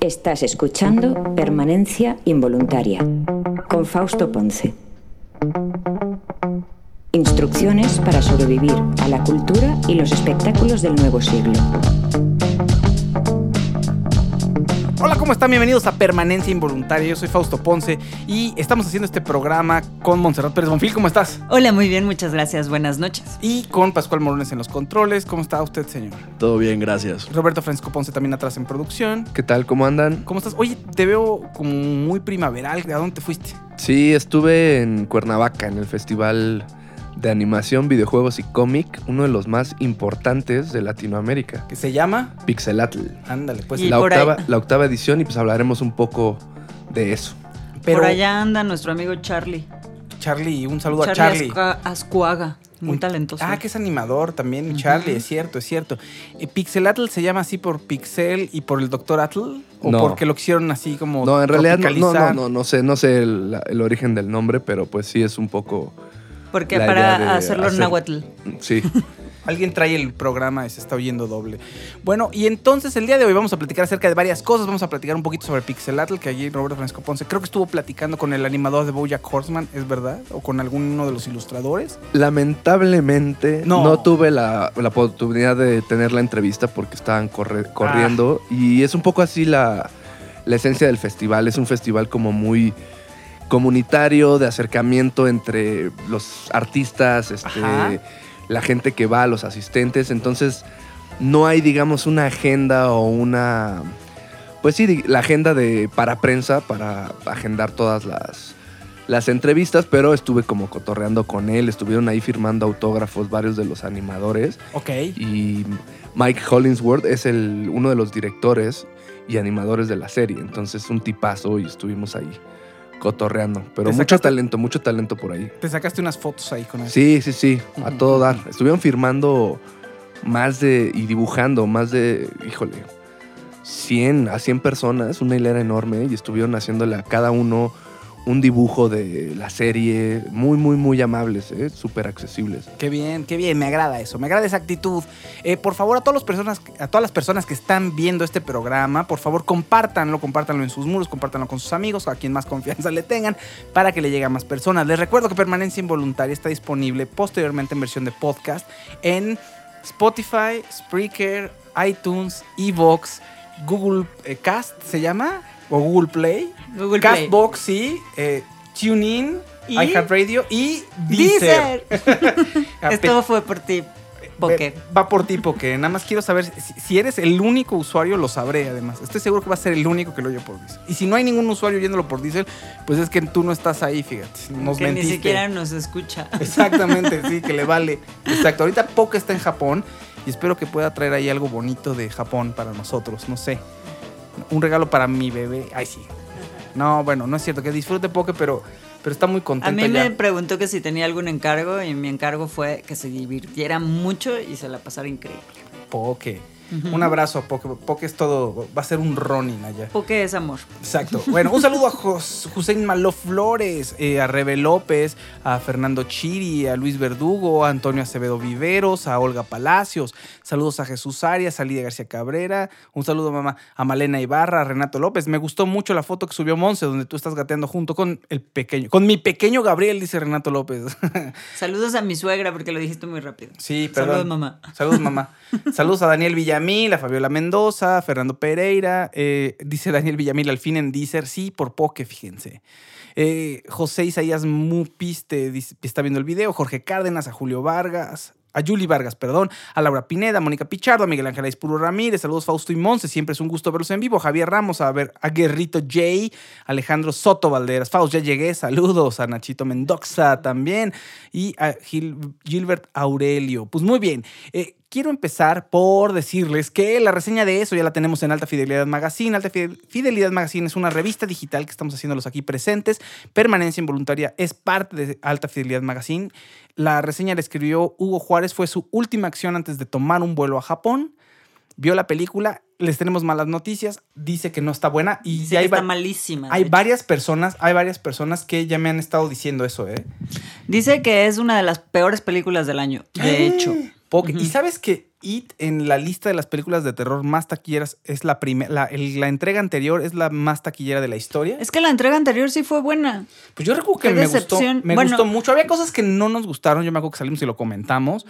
Estás escuchando Permanencia Involuntaria con Fausto Ponce. Instrucciones para sobrevivir a la cultura y los espectáculos del nuevo siglo. Hola, ¿cómo están? Bienvenidos a Permanencia Involuntaria. Yo soy Fausto Ponce y estamos haciendo este programa con Montserrat Pérez Bonfil. ¿Cómo estás? Hola, muy bien, muchas gracias. Buenas noches. Y con Pascual Morones en los controles. ¿Cómo está usted, señor? Todo bien, gracias. Roberto Francisco Ponce también atrás en producción. ¿Qué tal? ¿Cómo andan? ¿Cómo estás? Oye, te veo como muy primaveral. ¿A dónde te fuiste? Sí, estuve en Cuernavaca, en el Festival de Animación, Videojuegos y Cómic, uno de los más importantes de Latinoamérica. ¿Que se llama? Pixelatl. Ándale, pues. La octava, ahí- la octava edición y pues hablaremos un poco de eso. Pero, Por allá anda nuestro amigo Charlie. Charlie, un saludo a Charlie. Ascua- Ascuaga, muy talentoso. Ah, que es animador también, Charlie, es cierto, es cierto. Eh, ¿Pixelatl se llama así por Pixel y por el Dr. Atl? ¿O No. porque lo quisieron así como No, en realidad no, no, no, no, no sé, no sé el, el origen del nombre, pero pues sí es un poco... Porque la idea para de hacerlo en hacer- náhuatl. Sí. Alguien trae el programa y se está oyendo doble. Bueno, y entonces el día de hoy vamos a platicar acerca de varias cosas. Vamos a platicar un poquito sobre Pixelatl, que allí Roberto Francisco Ponce creo que estuvo platicando con el animador de Bojack Horseman, ¿es verdad? O con alguno de los ilustradores. Lamentablemente No. no, tuve la, la oportunidad de tener la entrevista porque estaban corre- corriendo Ah. y es un poco así la, la esencia del festival. Es un festival como muy comunitario, de acercamiento entre los artistas, este, la gente que va, los asistentes. Entonces no hay, digamos, una agenda o una... Pues sí, la agenda de para prensa, para agendar todas las, las entrevistas, pero estuve como cotorreando con él, estuvieron ahí firmando autógrafos varios de los animadores Ok. y Mike Hollingsworth es el, uno de los directores y animadores de la serie, entonces un tipazo y estuvimos ahí cotorreando, pero ¿Te mucho sacaste- talento, mucho talento por ahí. Te sacaste unas fotos ahí con él. Sí, sí, sí, a todo dar. Estuvieron firmando más de y dibujando más de, híjole, 100 a 100 personas, una hilera enorme y estuvieron haciéndole a cada uno un dibujo de la serie, muy, muy, muy amables, ¿eh? súper accesibles. Qué bien, qué bien, me agrada eso, me agrada esa actitud. Eh, por favor, a todas, las personas, a todas las personas que están viendo este programa, por favor, compártanlo, compártanlo en sus muros, compártanlo con sus amigos, a quien más confianza le tengan, para que le llegue a más personas. Les recuerdo que Permanencia Involuntaria está disponible posteriormente en versión de podcast en Spotify, Spreaker, iTunes, Evox, Google eh, Cast, ¿se llama? ¿O Google Play? Google Play. Castbox, sí. Eh, TuneIn, ¿Y? iHeartRadio y Deezer. Deezer. Esto fue por ti, Poké. Va por ti, porque nada más quiero saber si, si eres el único usuario, lo sabré además. Estoy seguro que va a ser el único que lo oye por Diesel. Y si no hay ningún usuario oyéndolo por Diesel, pues es que tú no estás ahí, fíjate. Nos que ni siquiera nos escucha. Exactamente, sí, que le vale. Exacto. Ahorita Poke está en Japón y espero que pueda traer ahí algo bonito de Japón para nosotros. No sé. Un regalo para mi bebé. Ay, sí. No, bueno, no es cierto. Que disfrute Poke, pero, pero está muy A contenta mí ya. me preguntó que si tenía algún encargo y mi encargo fue que se divirtiera mucho y se la pasara increíble. Poke. Un abrazo a Poke. Poke es todo. Va a ser un Ronin allá. Poké es amor. Exacto. Bueno, un saludo a Jos- Hussein Malo Flores, eh, a Rebe López, a Fernando Chiri, a Luis Verdugo, a Antonio Acevedo Viveros, a Olga Palacios. Saludos a Jesús Arias, a Lidia García Cabrera. Un saludo mamá, a Malena Ibarra, a Renato López. Me gustó mucho la foto que subió Monse, donde tú estás gateando junto con el pequeño, con mi pequeño Gabriel, dice Renato López. Saludos a mi suegra porque lo dijiste muy rápido. Sí, perdón. Saludos, mamá. Saludos, mamá. Saludos a Daniel Villamil, a Fabiola Mendoza, a Fernando Pereira. eh, dice Daniel Villamil al fin en Deezer. Sí, por poke, fíjense. Eh, José Isaías Mupiste está viendo el video. Jorge Cárdenas, a Julio Vargas. A Julie Vargas, perdón, a Laura Pineda, a Mónica Pichardo, a Miguel Ángel Aispuro Ramírez, saludos Fausto y Monse, siempre es un gusto verlos en vivo. Javier Ramos, a ver, a Guerrito J, Alejandro Soto Valderas, Faust, ya llegué, saludos, a Nachito Mendoza también, y a Gil- Gilbert Aurelio. Pues muy bien, eh, quiero empezar por decirles que la reseña de eso ya la tenemos en Alta Fidelidad Magazine. Alta Fide- Fidelidad Magazine es una revista digital que estamos haciéndolos aquí presentes. Permanencia Involuntaria es parte de Alta Fidelidad Magazine. La reseña la escribió Hugo Juárez, fue su última acción antes de tomar un vuelo a Japón. Vio la película, les tenemos malas noticias, dice que no está buena y Dice ya que hay, va- está malísima. hay hecho. varias personas, hay varias personas que ya me han estado diciendo eso, ¿eh? Dice que es una de las peores películas del año. De hecho. Y sabes que It en la lista de las películas de terror más taquilleras es la primera, la, la entrega anterior es la más taquillera de la historia. Es que la entrega anterior sí fue buena. Pues yo recuerdo que qué me gustó, me Bueno. gustó mucho. Había cosas que no nos gustaron, yo me acuerdo que salimos y lo comentamos,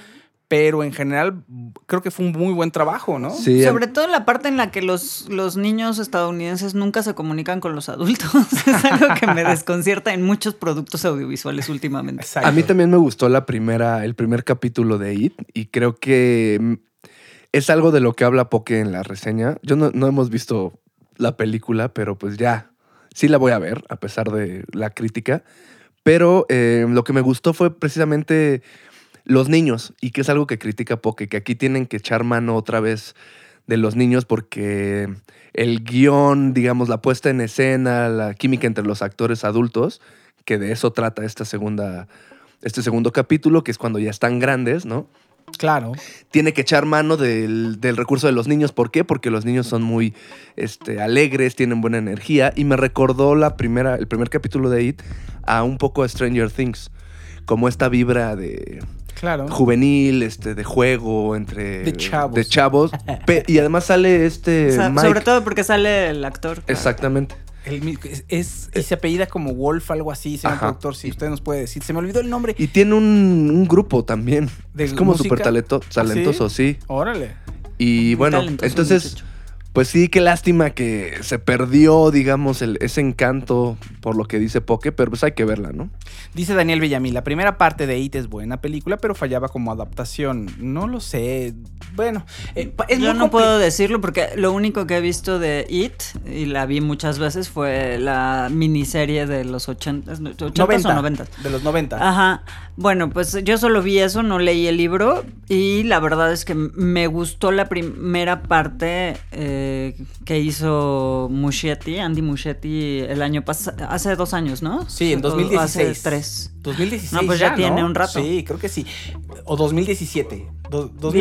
pero en general creo que fue un muy buen trabajo, ¿no? Sí, Sobre todo la parte en la que los, los niños estadounidenses nunca se comunican con los adultos. es algo que me desconcierta en muchos productos audiovisuales últimamente. Exacto. A mí también me gustó la primera, el primer capítulo de It y creo que mm, es algo de lo que habla Poke en la reseña. Yo no, no hemos visto la película, pero pues ya, sí la voy a ver a pesar de la crítica. Pero eh, lo que me gustó fue precisamente los niños y que es algo que critica Poke, que aquí tienen que echar mano otra vez de los niños porque el guion, digamos, la puesta en escena, la química entre los actores adultos, que de eso trata esta segunda, este segundo capítulo, que es cuando ya están grandes, ¿no? Claro. Tiene que echar mano del, del recurso de los niños. ¿Por qué? Porque los niños son muy este, alegres, tienen buena energía. Y me recordó la primera, el primer capítulo de It a un poco a Stranger Things. Como esta vibra de Claro. juvenil, este, de juego, entre... De chavos. De chavos. Pe- y además sale este O sea, Mike. sobre todo porque sale el actor. Exactamente. El es, es- y se apellida como Wolf, algo así, señor Ajá. productor, si usted nos puede decir. Se me olvidó el nombre. Y tiene un, un grupo también. ¿De es como súper talento- ¿Ah, sí? talentoso, sí. Órale. Y bueno, entonces, muchacho. Pues sí, qué lástima que se perdió, digamos, el, ese encanto por lo que dice Poke, pero pues hay que verla, ¿no? Dice Daniel Bellamí, la primera parte de It es buena película, pero fallaba como adaptación. No lo sé. Bueno, eh, es Yo no puedo decirlo porque lo único que he visto de It, y la vi muchas veces, fue la miniserie de los 80, 80 o 90. De los 90. Ajá. Bueno, pues yo solo vi eso, no leí el libro y la verdad es que me gustó la primera parte eh, que hizo Muschietti, Andy Muschietti, el año pasado, hace dos años, ¿no? Sí, en O 2016. Hace tres. 2016. No, pues ya tiene un rato. Sí, creo que sí. O 2017. Do- 2017.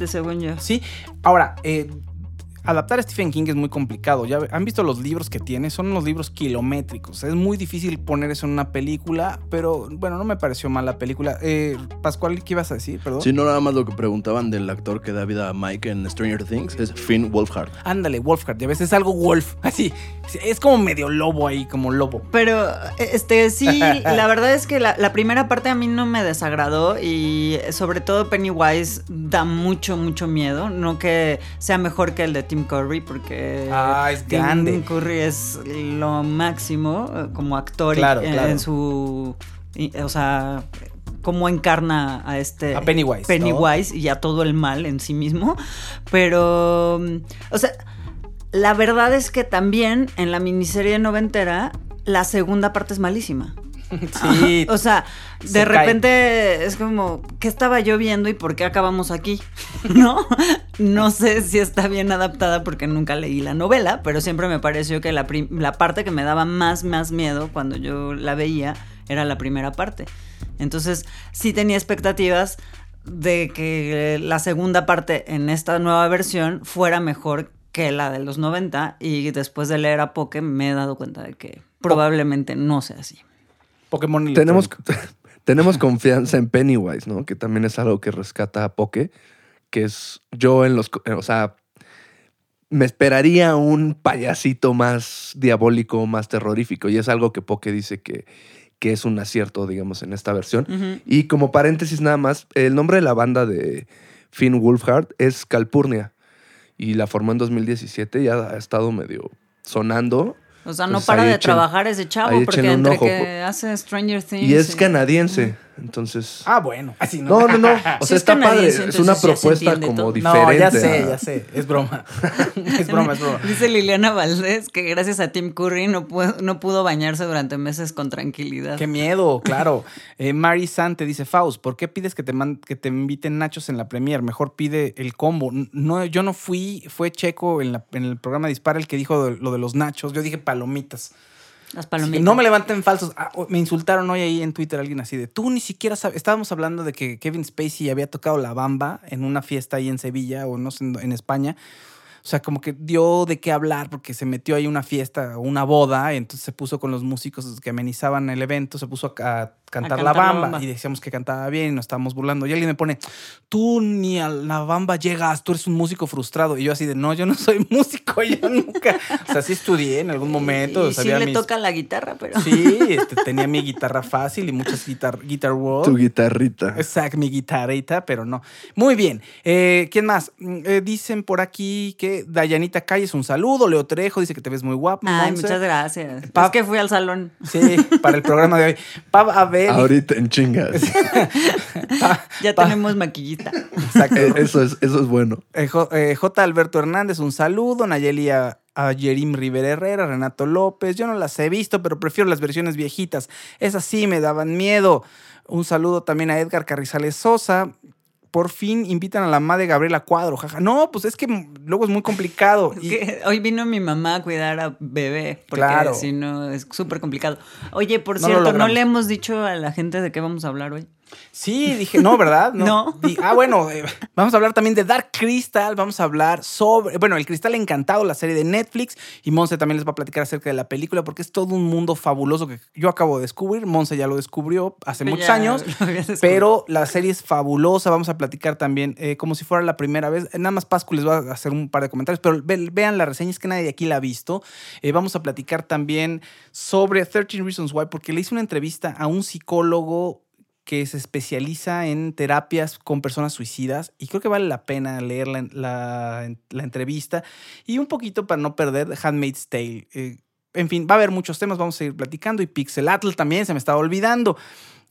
17, según yo. Sí. Ahora, eh, adaptar a Stephen King es muy complicado. Ya han visto los libros que tiene, son unos libros kilométricos. Es muy difícil poner eso en una película, pero bueno, no me pareció mal la película. Eh, Pascual, ¿qué ibas a decir? Perdón. Si no, nada más lo que preguntaban del actor que da vida a Mike en Stranger Things es Finn Wolfhard. Ándale, Wolfhard, ya ves, es algo Wolf, así. Es como medio lobo ahí, como lobo. Pero, este, sí, la verdad es que la, la primera parte a mí no me desagradó y sobre todo Pennywise da mucho, mucho miedo. No que sea mejor que el de Tim Curry, porque Ah, es Tim grande. Curry es lo máximo eh, como actor y- Claro, en, claro. en su, o sea, cómo encarna a este A Pennywise, ¿no? Pennywise y a todo el mal en sí mismo. Pero, mm, o sea, la verdad es que también en la miniserie noventera, la segunda parte es malísima. Sí. O sea, Se de cae. repente es como, ¿qué estaba yo viendo y por qué acabamos aquí? ¿No? No sé si está bien adaptada porque nunca leí la novela, pero siempre me pareció que la parte que me daba más, más miedo cuando yo la veía era la primera parte. Entonces, sí tenía expectativas de que la segunda parte en esta nueva versión fuera mejor que la de los 90 y después de leer a Poke me he dado cuenta de que probablemente no sea así. Pokémon Tenemos, tenemos confianza en Pennywise, ¿no? Que también es algo que rescata a Poke, que es yo en los... co- O sea, me esperaría un payasito más diabólico, más terrorífico, y es algo que Poke dice que, que es un acierto, digamos, en esta versión. Y como paréntesis nada más, el nombre de la banda de Finn Wolfhard es Calpurnia, y la formó en 2017, ya ha estado medio sonando. O sea, no para de echen- trabajar ese chavo, porque entre ojo, que hace Stranger Things. Y es canadiense. Entonces. Ah, bueno. Así no. no, no, no. O sea, es está padre. Es una propuesta como todo. diferente. No, ya sé, ya sé. Es broma. es broma, es broma. Dice Liliana Valdés que gracias a Tim Curry no pudo, no pudo bañarse durante meses con tranquilidad. Qué miedo, claro. Eh, Mari San te dice, Faust, ¿por qué pides que te, man- que te inviten nachos en la premier? Mejor pide el combo. No, yo no fui, fue Checo en, la- en el programa Dispara el que dijo lo de los nachos. Yo dije palomitas. Las palomitas. no me levanten falsos. Ah, me insultaron hoy ahí en Twitter alguien así de, tú ni siquiera sabes. Estábamos hablando de que Kevin Spacey había tocado la bamba en una fiesta ahí en Sevilla o no sé, en, España. O sea, como que dio de qué hablar porque se metió ahí una fiesta una boda, y entonces se puso con los músicos que amenizaban el evento, se puso a, a cantar, la, bamba, y decíamos que cantaba bien y nos estábamos burlando. Y alguien me pone, tú ni a la bamba llegas, tú eres un músico frustrado. Y yo así de, no, yo no soy músico, yo nunca. O sea, sí estudié en algún momento. Y sí sabía le mis- toca la guitarra, pero... Sí, este, tenía mi guitarra fácil y muchas guitar, guitar world. Tu guitarrita. Exacto, mi guitarrita, pero no. Muy bien. Eh, ¿Quién más? Mm, eh, dicen por aquí que Dayanita Calles, un saludo. Leo Trejo dice que te ves muy guapo. Ay, Monse. muchas gracias. Pa- Es que fui al salón. Sí, para el programa de hoy. Pab Ahorita en chingas. Ya Pa- tenemos maquillista. Exacto. Eh, eso, es, eso es bueno. Eh, J. eh, J. Alberto Hernández, un saludo. Nayeli a, a Yerim Rivera Herrera, Renato López. Yo no las he visto, pero prefiero las versiones viejitas. Esas sí me daban miedo. Un saludo también a Edgar Carrizales Sosa. Por fin invitan a la madre Gabriela Cuadro, jaja. No, pues es que luego es muy complicado. Es Y- que hoy vino mi mamá a cuidar a bebé, porque Claro. si no es súper complicado. Oye, por No cierto, ¿no le hemos dicho a la gente de qué vamos a hablar hoy? Sí, dije, no, ¿verdad? No. Ah, bueno, eh, vamos a hablar también de Dark Crystal, vamos a hablar sobre, bueno, El Cristal Encantado, la serie de Netflix, y Monse también les va a platicar acerca de la película, porque es todo un mundo fabuloso que yo acabo de descubrir, Monse ya lo descubrió hace Ya muchos años, pero la serie es fabulosa, vamos a platicar también eh, como si fuera la primera vez, nada más Pascu les va a hacer un par de comentarios, pero ve- vean la reseña, es que nadie de aquí la ha visto, Eh, vamos a platicar también sobre 13 Reasons Why, porque le hice una entrevista a un psicólogo que se especializa en terapias con personas suicidas y creo que vale la pena leer la, la- entrevista y un poquito para no perder Handmaid's Tale. Eh, en fin, va a haber muchos temas, vamos a seguir platicando y Pixelatl también, se me estaba olvidando.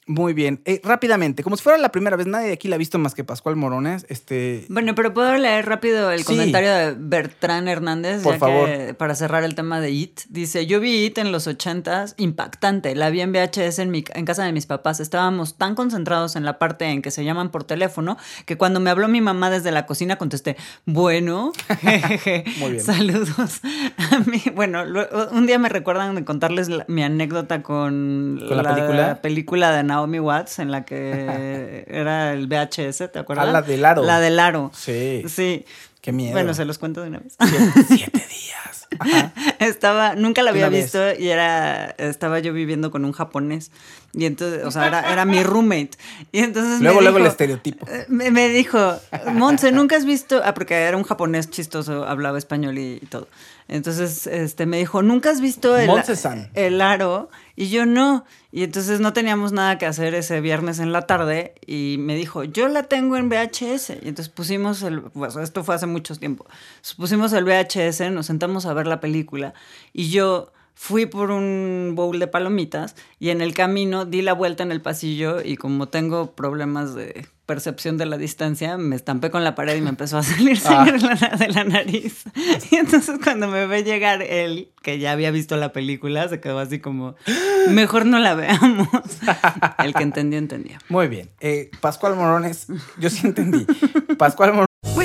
Muy bien, Eh, rápidamente, como si fuera la primera vez, nadie de aquí la ha visto más que Pascual Morones. Este, Bueno, pero puedo leer rápido el Sí. comentario de Bertrán Hernández, Por ya favor. que para cerrar el tema de IT. Dice, yo vi IT en los ochentas, impactante. La vi en VHS en, mi, en casa de mis papás. Estábamos tan concentrados en la parte en que se llaman por teléfono que cuando me habló mi mamá desde la cocina contesté, bueno, Muy bien. saludos. A mí, bueno, un día me recuerdan de contarles la- mi anécdota con, ¿Con la película? película de Naomi Watts en la que era el VHS, ¿te acuerdas? Ah, la del aro. La del aro. Sí. Sí. Qué miedo. Bueno, se los cuento de una vez. siete, siete días. Ajá. Estaba, nunca la había vez. visto y era, estaba yo viviendo con un japonés. Y entonces, o sea, era, era mi roommate. Y entonces Luego, me luego el estereotipo. eh, Me, me dijo, Monse, ¿nunca has visto? Ah, porque era un japonés chistoso, hablaba español y, y todo. Entonces, este, me dijo, ¿nunca has visto el, el aro? Y yo no. Y entonces no teníamos nada que hacer ese viernes en la tarde. Y me dijo, yo la tengo en VHS. Y entonces pusimos el, pues esto fue hace mucho tiempo. Pusimos el VHS, nos sentamos a ver la película. Y yo fui por un bowl de palomitas y en el camino di la vuelta en el pasillo y como tengo problemas de percepción de la distancia, me estampé con la pared y me empezó a salir sangre de la- de la nariz. Y entonces cuando me ve llegar él, que ya había visto la película, se quedó así como, mejor no la veamos. El que entendió, entendía. Muy bien. Eh, Pascual Morones, yo sí entendí. Pascual Morones.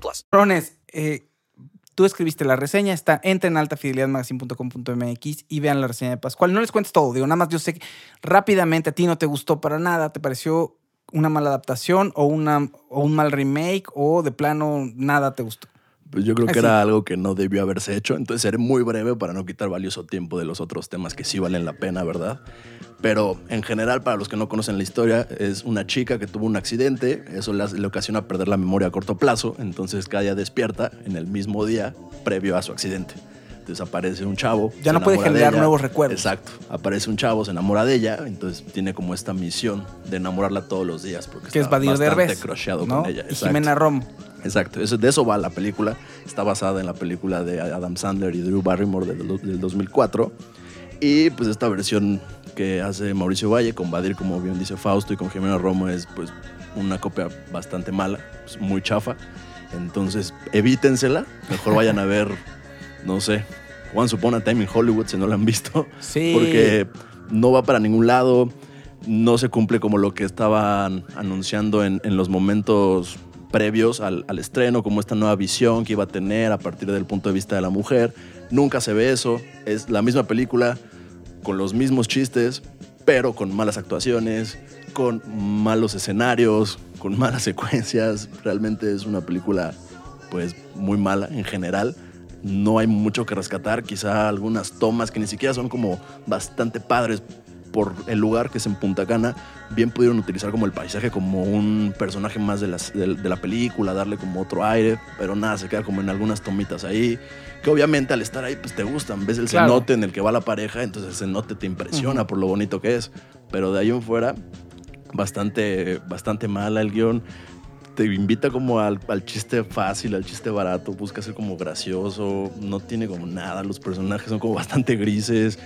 plus. Rones, eh, tú escribiste la reseña, está entra en altafidelidadmagazine.com.mx y vean la reseña de Pascual. No les cuentes todo, digo, nada más yo sé que rápidamente a ti no te gustó para nada, te pareció una mala adaptación o, una, o un mal remake o de plano nada te gustó. Pues yo creo que Así. era algo que no debió haberse hecho, entonces seré muy breve para no quitar valioso tiempo de los otros temas que sí valen la pena, ¿verdad? Pero en general, para los que no conocen la historia, es una chica que tuvo un accidente, eso le, ocasiona perder la memoria a corto plazo, entonces cada día despierta en el mismo día previo a su accidente. Entonces aparece un chavo. Ya no puede generar nuevos recuerdos. Exacto. Aparece un chavo, se enamora de ella, entonces tiene como esta misión de enamorarla todos los días porque Que es está Badir bastante Derbez. crocheado ¿no? con ella. Y. Jimena Romo. Exacto, eso, de eso va la película. Está basada en la película de Adam Sandler y Drew Barrymore del, del 2004. Y pues esta versión que hace Mauricio Valle con Badir, como bien dice Fausto, y con Jimena Romo es pues una copia bastante mala, pues, muy chafa. Entonces evítensela, mejor vayan a ver, no sé, Once Upon a Time in Hollywood si no la han visto. Sí. Porque no va para ningún lado, no se cumple como lo que estaban anunciando en, en los momentos previos al, al estreno, como esta nueva visión que iba a tener a partir del punto de vista de la mujer. Nunca se ve eso, es la misma película con los mismos chistes, pero con malas actuaciones, con malos escenarios, con malas secuencias. Realmente es una película pues muy mala en general. No hay mucho que rescatar, quizá algunas tomas que ni siquiera son como bastante padres por el lugar que es en Punta Cana, bien pudieron utilizar como el paisaje como un personaje más de, las- de- de la película, darle como otro aire, pero nada, se queda como en algunas tomitas ahí, que obviamente al estar ahí pues te gustan, ves el Claro. cenote en el que va la pareja, entonces el cenote te impresiona por lo bonito que es, pero de ahí en fuera bastante, bastante mala el guion. Te invita como al, al chiste fácil, al chiste barato, busca ser como gracioso, no tiene como nada, los personajes son como bastante grises,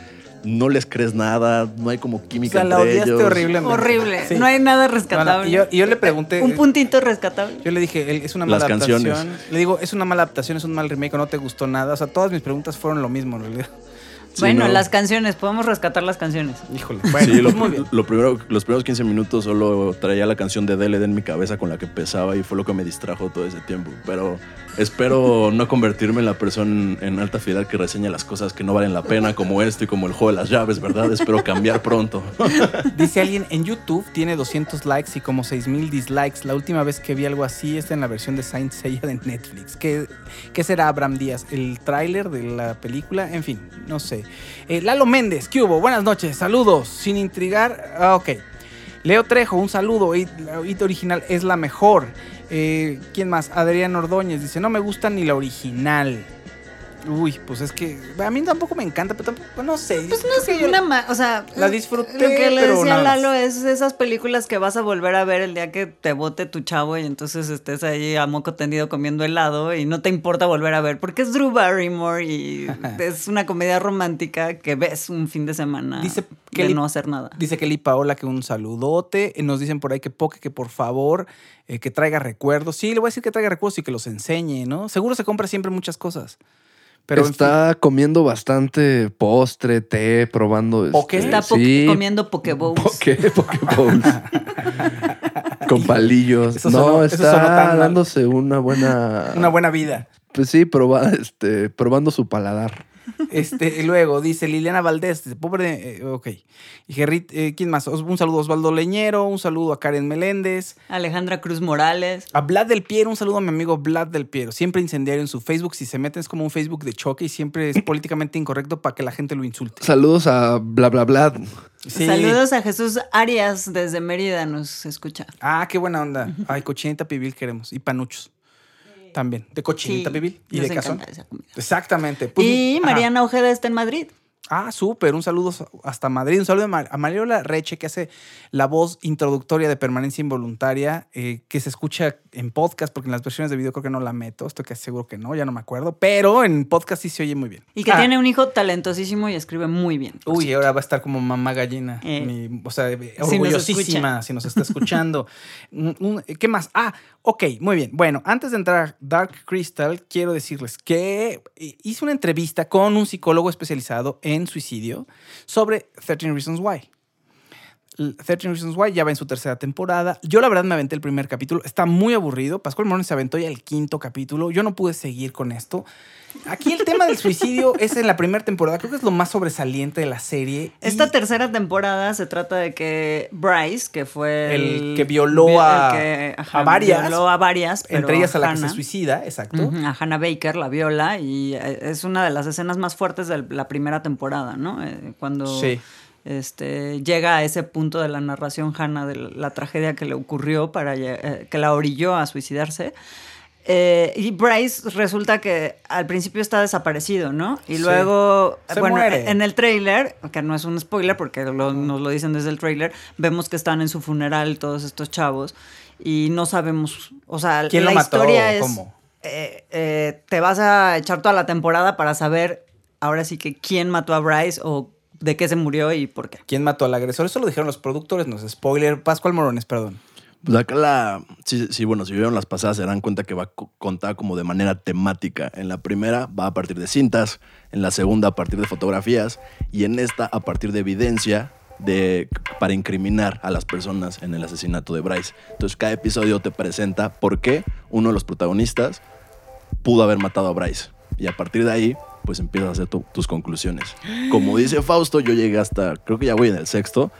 no les crees nada, no hay como O química sea, la entre odiaste ellos. horriblemente. Horrible. Sí. No hay nada rescatable. no, y yo, le pregunté. Un puntito rescatable. Yo le dije, "El- es una Las mala canciones. adaptación. Le digo, es una mala adaptación, es un mal remake, o no te gustó nada. O sea, todas mis preguntas fueron lo mismo, en realidad. bueno, no. las canciones, podemos rescatar las canciones. Híjole. Sí, Bueno, lo, pues muy bien. lo primero, los primeros 15 minutos solo traía la canción de DLD en mi cabeza con la que empezaba y fue lo que me distrajo todo ese tiempo. Pero espero no convertirme en la persona en alta fidelidad que reseña las cosas que no valen la pena, como esto y como el juego de las llaves, ¿verdad? Espero cambiar pronto. Dice alguien en YouTube tiene 200 likes y como 6000 dislikes. La última vez que vi algo así es en la versión de Saint Seiya de Netflix. ¿Qué, qué será Abraham Díaz? ¿El tráiler de la película? En fin, no sé. Eh, Lalo Méndez, ¿qué hubo? Buenas noches, saludos. Sin intrigar, ah, ok. Leo Trejo, un saludo. La original es la mejor. Eh, ¿Quién más? Adrián Ordóñez dice: No me gusta ni la original. Uy, pues es que a mí tampoco me encanta, pero tampoco, no sé. Pues no sé, una ma- o sea, La disfruté, Lo que le pero decía más. Lalo es esas películas que vas a volver a ver el día que te bote tu chavo y entonces estés ahí a moco tendido comiendo helado y no te importa volver a ver porque es Drew Barrymore y es una comedia romántica que ves un fin de semana Dice de Kelly- no hacer nada. Dice Kelly Paola que un saludote. Eh, Nos dicen por ahí que Poke, que por favor, eh, que traiga recuerdos. Sí, le voy a decir que traiga recuerdos y que los enseñe, ¿no? Seguro se compra siempre muchas cosas. Pero en está comiendo bastante postre, té, probando. Poké. este, Está po- sí, comiendo Pokebowls. Pokébowls. Con palillos. Eso no, sonó- está dándose una buena. una buena vida. Pues sí, proba- este, probando su paladar. Este, luego dice Liliana Valdés, dice, pobre, eh, ok. Y Gerrit, eh, ¿quién más? Un saludo a Osvaldo Leñero, un saludo a Karen Meléndez. Alejandra Cruz Morales. A Vlad del Piero, un saludo a mi amigo Vlad del Piero. Siempre incendiario en su Facebook. Si se meten es como un Facebook de choque y siempre es políticamente incorrecto para que la gente lo insulte. Saludos a bla bla bla. Sí. Saludos a Jesús Arias desde Mérida, nos escucha. Ah, qué buena onda. Ay, cochinita pibil queremos. Y panuchos. También. De cochinita Sí, pibil. Y nos de cazón. encanta esa comida. Exactamente. Pues, y ajá. Mariana Ojeda está en Madrid. Ah, súper. Un saludo hasta Madrid. Un saludo a Mar- a Mariola Reche, que hace la voz introductoria de Permanencia Involuntaria, eh, que se escucha en podcast, porque en las versiones de video creo que no la meto. Estoy casi seguro que no, ya no me acuerdo. Pero en podcast sí se oye muy bien. Y que Ah, tiene un hijo talentosísimo y escribe muy bien. Uy, ahora va a estar como mamá gallina. Eh, Mi- o sea, nos orgullosísima escucha. si nos está escuchando. ¿Qué más? Ah, ok, muy bien. Bueno, antes de entrar a Dark Crystal, quiero decirles que eh, hice una entrevista con un psicólogo especializado en suicidio sobre 13 Reasons Why. L- 13 Reasons Why ya va en su tercera temporada. Yo la verdad me aventé el primer capítulo. Está muy aburrido. Pascual Morones se aventó ya el quinto capítulo. Yo no pude seguir con esto. Aquí el tema del suicidio es en la primera temporada. Creo que es lo más sobresaliente de la serie. Esta tercera temporada se trata de que Bryce, que fue El que violó a- a varias. violó a varias, pero Entre ellas a la que se suicida, exacto. A Hannah Baker la viola y eh, es una de las escenas más fuertes de la primera temporada, ¿no? Eh, cuando Sí. Este, llega a ese punto de la narración Hannah de la tragedia que le ocurrió para eh, que la orilló a suicidarse. Eh, y Bryce resulta que al principio está desaparecido, ¿no? Y luego, bueno, muere. en el tráiler, que no es un spoiler porque lo- nos lo dicen desde el tráiler, vemos que están en su funeral todos estos chavos y no sabemos, o sea, ¿Quién la lo mató? historia es, ¿Cómo? eh, eh, te vas a echar toda la temporada para saber ahora sí que quién mató a Bryce o de qué se murió y por qué. ¿Quién mató al agresor? Eso lo dijeron los productores, no es spoiler. Pascual Morones, perdón. Pues acá la. Sí, sí, bueno, si vieron las pasadas se darán cuenta que va a co- contar como de manera temática. En la primera va a partir de cintas, en la segunda a partir de fotografías y en esta a partir de evidencia de, para incriminar a las personas en el asesinato de Bryce. Entonces cada episodio te presenta por qué uno de los protagonistas pudo haber matado a Bryce. Y a partir de ahí, pues empiezas a hacer tu- tus conclusiones. Como dice Fausto, yo llegué hasta, creo que ya voy en el sexto,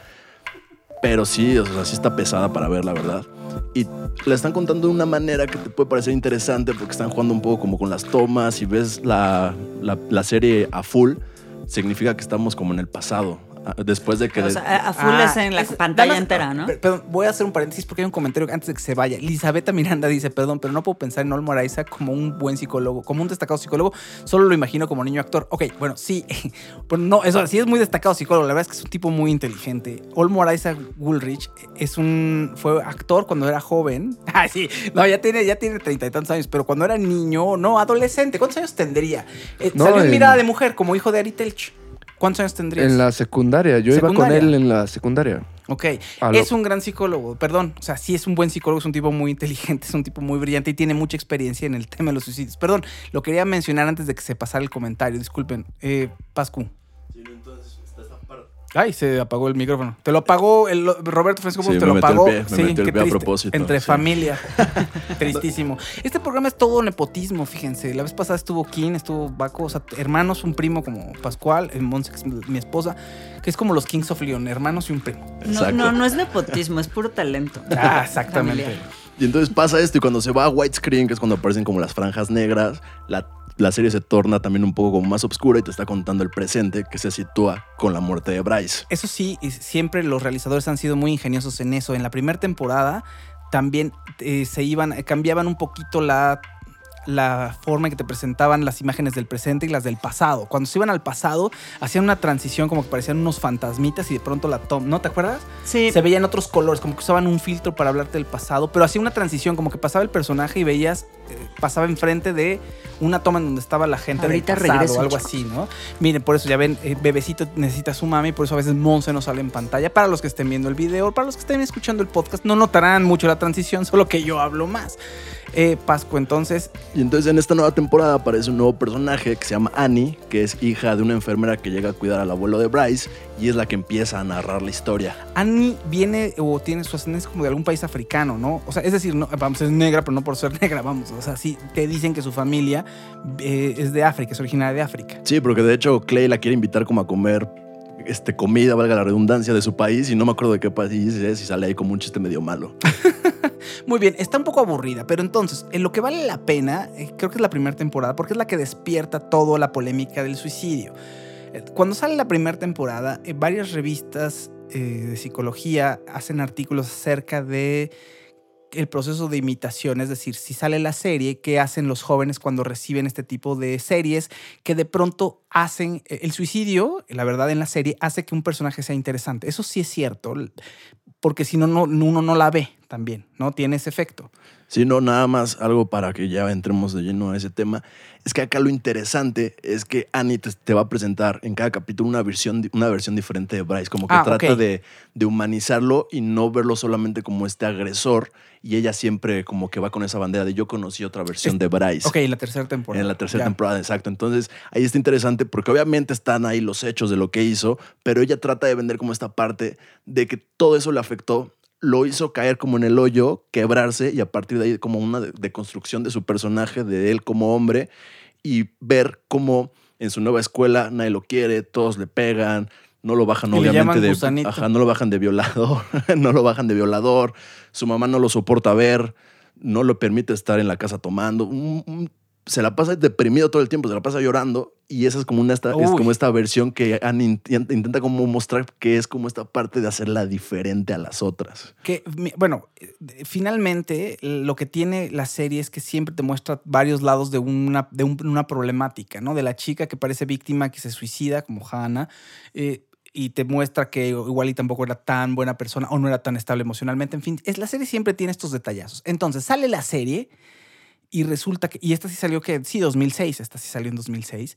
pero sí, o sea, sí está pesada para ver, la verdad. Y la están contando de una manera que te puede parecer interesante porque están jugando un poco como con las tomas y ves la, la serie a full, significa que estamos como en el pasado. Ah, Después de que... O sea, a a full Ah, es en la es- pantalla entera, ¿no? Per- Perdón, voy a hacer un paréntesis porque hay un comentario antes de que se vaya. Elizabeth Miranda dice, perdón, pero no puedo pensar en Olmo Araiza como un buen psicólogo, como un destacado psicólogo. Solo lo imagino como niño actor. Ok, bueno, sí. Pero no, eso sí es muy destacado psicólogo. La verdad es que es un tipo muy inteligente. Olmo Araiza Woolrich es un, fue actor cuando era joven. Ah, sí. No, ya tiene, ya tiene treinta y tantos años, pero cuando era niño, no, adolescente. ¿Cuántos años tendría? Eh, No, salió en en- Mirada de Mujer como hijo de Ari Telch. ¿Cuántos años tendrías? En la secundaria. Yo iba con él en la secundaria. Ok, lo- es un gran psicólogo, perdón, o sea, sí es un buen psicólogo, es un tipo muy inteligente, es un tipo muy brillante y tiene mucha experiencia en el tema de los suicidios. Perdón, lo quería mencionar antes de que se pasara el comentario, disculpen. Eh, Pascu. Ay, se apagó el micrófono. Te lo apagó el, Roberto Fresco, Sí, te me lo metió el apagó. pie, me sí, metió el pie a triste. propósito, Entre sí. familia. Tristísimo. Este programa es todo nepotismo, fíjense. La vez pasada estuvo King, estuvo Baco, o sea, hermanos, un primo como Pascual, el Monse, mi esposa, que es como los Kings of Leon, hermanos y un primo. No, no, no es nepotismo, es puro talento. Ah, exactamente. Familiar. Y entonces pasa esto y cuando se va a widescreen, que es cuando aparecen como las franjas negras, la, la serie se torna también un poco más oscura y te está contando el presente que se sitúa con la muerte de Bryce. Eso sí, siempre los realizadores han sido muy ingeniosos en eso. En la primera temporada también eh, se iban, eh, cambiaban un poquito la, la forma en que te presentaban las imágenes del presente y las del pasado. Cuando se iban al pasado, hacían una transición como que parecían unos fantasmitas y de pronto la tom, ¿no te acuerdas? Sí. Se veían otros colores, como que usaban un filtro para hablarte del pasado, pero hacía una transición, como que pasaba el personaje y veías, eh, pasaba enfrente de una toma en donde estaba la gente Ahorita del pasado, regreso, algo así, ¿no? Miren, por eso ya ven, eh, bebecito necesita su mami, por eso a veces Monse no sale en pantalla. Para los que estén viendo el video, para los que estén escuchando el podcast, no notarán mucho la transición, solo que yo hablo más. Eh, Pascu, entonces, Y entonces en esta nueva temporada aparece un nuevo personaje que se llama Annie, que es hija de una enfermera que llega a cuidar al abuelo de Bryce y es la que empieza a narrar la historia. Annie viene o tiene su ascendencia como de algún país africano, ¿no? O sea, es decir, no, vamos, es negra, pero no por ser negra, vamos. O sea, sí, te dicen que su familia eh, es de África, es originaria de África. Sí, porque de hecho Clay la quiere invitar como a comer este, comida, valga la redundancia, de su país y no me acuerdo de qué país es y sale ahí como un chiste medio malo. Muy bien, está un poco aburrida, pero entonces, en lo que vale la pena, eh, creo que es la primera temporada, porque es la que despierta toda la polémica del suicidio. Eh, Cuando sale la primera temporada, eh, varias revistas de psicología hacen artículos acerca de el proceso de imitación, es decir, si sale la serie, ¿qué hacen los jóvenes cuando reciben este tipo de series que de pronto hacen eh, el suicidio, la verdad en la serie, hace que un personaje sea interesante? Eso sí es cierto, porque si no, no uno no la ve también, ¿no? Tiene ese efecto. Sí, no, nada más algo para que ya entremos de lleno a ese tema. Es que acá lo interesante es que Annie te, te va a presentar en cada capítulo una versión, una versión diferente de Bryce, como que Ah, trata de, de humanizarlo y no verlo solamente como este agresor. Y ella siempre como que va con esa bandera de yo conocí otra versión de Bryce. Ok, en la tercera temporada. En la tercera Ya. temporada, exacto. Entonces, ahí está interesante porque obviamente están ahí los hechos de lo que hizo, pero ella trata de vender como esta parte de que todo eso le afectó, lo hizo caer como en el hoyo, quebrarse y a partir de ahí como una de- deconstrucción de su personaje, de él como hombre y ver cómo en su nueva escuela nadie lo quiere, todos le pegan, no lo bajan Y obviamente de gusanito. ajá, no lo bajan de violador, no lo bajan de violador, su mamá no lo soporta ver, no lo permite estar en la casa tomando, un- un- se la pasa deprimido todo el tiempo, se la pasa llorando y esa es como una esta, es como esta versión que Anne int- intenta como mostrar que es como esta parte de hacerla diferente a las otras. Que, bueno, eh, finalmente lo que tiene la serie es que siempre te muestra varios lados de una, de un- una problemática, ¿no? De la chica que parece víctima, que se suicida, como Hannah, eh, y te muestra que igual y tampoco era tan buena persona o no era tan estable emocionalmente. En fin, es, la serie siempre tiene estos detallazos. Entonces sale la serie y resulta que, y esta sí salió que, sí, 2006, esta sí salió en 2006,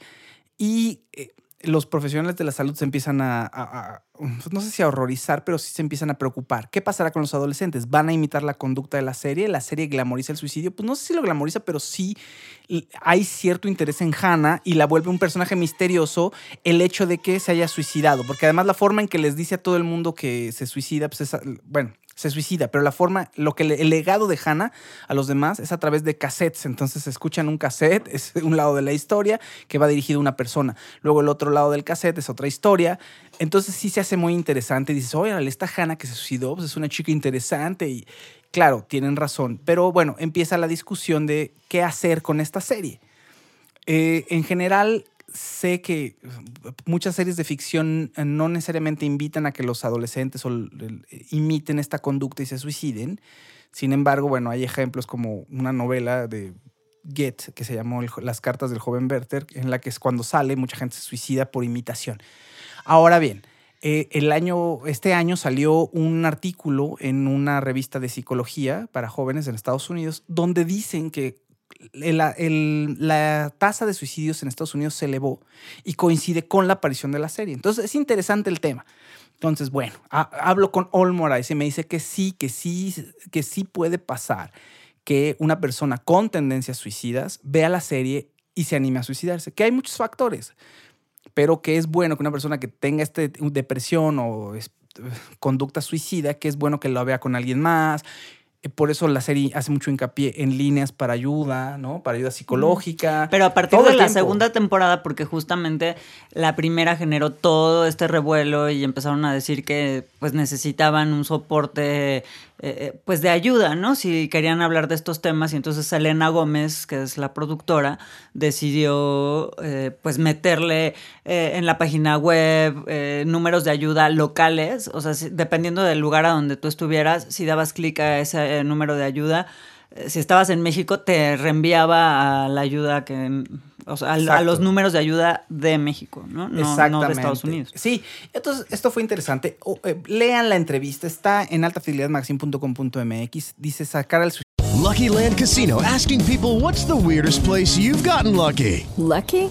y eh, los profesionales de la salud se empiezan a, a- a- no sé si a horrorizar, pero sí se empiezan a preocupar. ¿Qué pasará con los adolescentes? ¿Van a imitar la conducta de la serie? ¿La serie glamoriza el suicidio? Pues no sé si lo glamoriza, pero sí hay cierto interés en Hannah y la vuelve un personaje misterioso el hecho de que se haya suicidado, porque además la forma en que les dice a todo el mundo que se suicida, pues es, bueno, se suicida, pero la forma, lo que el legado de Hannah a los demás es a través de cassettes. Entonces escuchan un cassette, es un lado de la historia que va dirigido a una persona. Luego el otro lado del cassette es otra historia. Entonces sí se hace muy interesante. Dices, oye, esta Hannah que se suicidó, pues es una chica interesante. Y claro, tienen razón. Pero bueno, empieza la discusión de qué hacer con esta serie. Eh, en general, sé que muchas series de ficción eh, no necesariamente invitan a que los adolescentes imiten esta conducta y se suiciden. Sin embargo, bueno, hay ejemplos como una novela de Get que se llamó Las cartas del joven Werther, en la que es cuando sale mucha gente se suicida por imitación. Ahora bien, eh, el año, este año salió un artículo en una revista de psicología para jóvenes en Estados Unidos donde dicen que el- la tasa de suicidios en Estados Unidos se elevó y coincide con la aparición de la serie. Entonces es interesante el tema. Entonces, bueno, ha- hablo con Ol Moraes y me dice que sí, que sí, que sí puede pasar que una persona con tendencias suicidas vea la serie y se anime a suicidarse, que hay muchos factores, pero que es bueno que una persona que tenga este depresión o conducta suicida, que es bueno que lo vea con alguien más. Eh, Por eso la serie hace mucho hincapié en líneas para ayuda, ¿no? Para ayuda psicológica. Pero a partir de la tiempo. segunda temporada, porque justamente la primera generó todo este revuelo y empezaron a decir que pues necesitaban un soporte eh, eh, pues de ayuda, ¿no? Si querían hablar de estos temas y entonces Elena Gómez, que es la productora, decidió eh, pues meterle eh, en la página web números de ayuda locales, o sea, si- dependiendo del lugar a donde tú estuvieras, si dabas clic a ese eh, número de ayuda, eh, si estabas en México, te reenviaba a la ayuda que. O sea, a, los números de ayuda de México, ¿no? No, no de Estados Unidos. Sí, entonces esto fue interesante. O, eh, lean la entrevista, está en altafidelidadmagazine.com.mx. Dice sacar al Lucky Land Casino asking people what's the weirdest place you've gotten lucky? Lucky?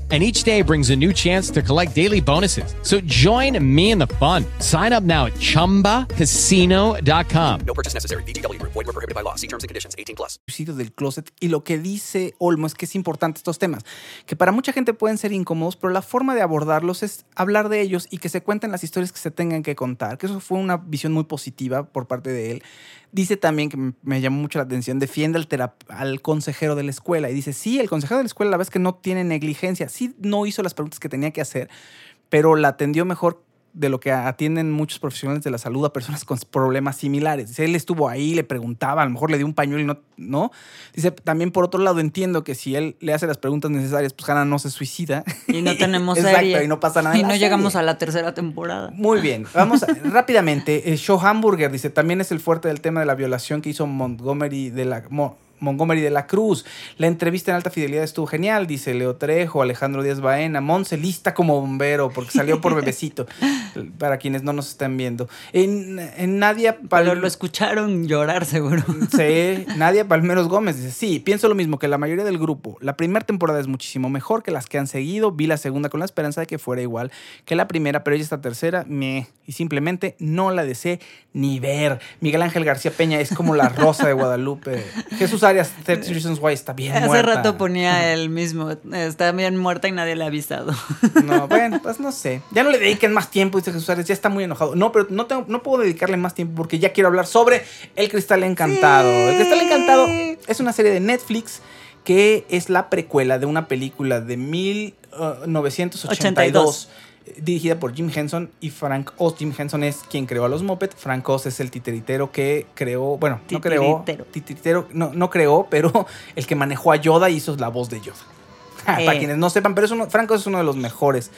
and each day brings a new chance to collect daily bonuses. So join me in the fun. Sign up now at ChumbaCasino.com. No purchase necessary. VGW Group. Void were prohibited by law. See terms and conditions. 18 plus. del closet y lo que dice Olmo es que es importante estos temas, que para mucha gente pueden ser incómodos, pero la forma de abordarlos es hablar de ellos y que se cuenten las historias que se tengan que contar, que eso fue una visión muy positiva por parte de él. Dice también que me- llamó mucho la atención, defiende al consejero de la escuela y dice, sí, el consejero de la escuela la verdad es que no tiene negligencia, sí no hizo las preguntas que tenía que hacer, pero la atendió mejor de lo que atienden muchos profesionales de la salud a personas con problemas similares. Dice, él estuvo ahí, le preguntaba, a lo mejor le dio un pañuelo y no, ¿no? Dice, también por otro lado entiendo que si él le hace las preguntas necesarias, pues Hannah no se suicida. Y no tenemos Exacto, serie. y no pasa nada. Y no llegamos a la tercera temporada. Muy bien, vamos rápidamente. Eh, Show Hamburger dice, también es el fuerte del tema de la violación que hizo Montgomery de la... Mo- Montgomery de la Cruz. La entrevista en alta fidelidad estuvo genial, dice Leo Trejo, Alejandro Díaz Baena, Monse lista como bombero porque salió por bebecito, para quienes no nos están viendo. En, en Nadia Pero lo escucharon llorar seguro. Sí, Nadia Palmeros Gómez dice, sí, pienso lo mismo que la mayoría del grupo. La primera temporada es muchísimo mejor que las que han seguido. Vi la segunda con la esperanza de que fuera igual que la primera, pero ella esta tercera, me y simplemente no la deseé ni ver. Miguel Ángel García Peña es como la rosa de Guadalupe. Jesús Arias, 30 Reasons Why está bien Hace muerta. rato ponía él mismo. Está bien muerta y nadie le ha avisado. No, bueno, pues no sé. Ya no le dediquen más tiempo, dice Jesús Arias, ya está muy enojado. No, pero no, tengo, no puedo dedicarle más tiempo porque ya quiero hablar sobre El Cristal Encantado. El Cristal Encantado es una serie de Netflix que es la precuela de una película de uh, 1982. Dirigida por Jim Henson y Frank Oz. Jim Henson es quien creó a los Muppets. Frank Oz es el titiritero que creó. Bueno, no creó. Titiritero. Titiritero. No, no creó, pero el que manejó a Yoda y hizo la voz de Yoda. Para Eh. quienes no sepan, pero es uno, Franco es uno de los mejores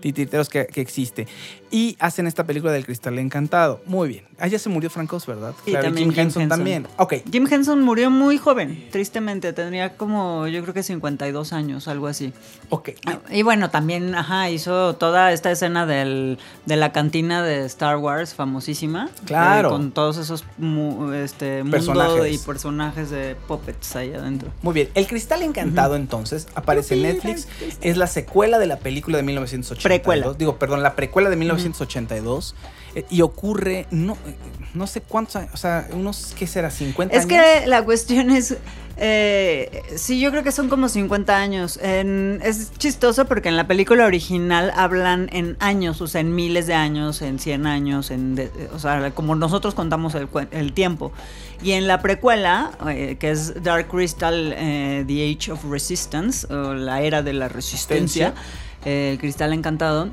titiriteros que, que existe. Y hacen esta película del Cristal Encantado. Muy bien. Ah, ya se murió Francos, ¿verdad? Y Claro, también Jim Henson, también. Ok. Jim Henson murió muy joven, tristemente. Tendría como, yo creo que 52 años, algo así. Ok. Y bueno, también, ajá, hizo toda esta escena del, de la cantina de Star Wars, famosísima. Claro. eh, con todos esos mu- este, Personajes. y personajes de puppets ahí adentro. Muy bien. El Cristal Encantado, entonces, aparece en Netflix. Es la secuela de la película de 1982. Precuela. Digo, perdón, la precuela de 1982. eh, y ocurre, no, no sé cuántos años, o sea, unos, ¿qué será? ¿50 Es años? que la cuestión es. eh, sí, yo creo que son como 50 años. En- es chistoso porque en la película original hablan en años, o sea, en miles de años, en 100 años, en de- o sea, como nosotros contamos el, el tiempo. Y en la precuela, eh, que es Dark Crystal, eh, The Age of Resistance, o la era de la resistencia, eh, el cristal encantado.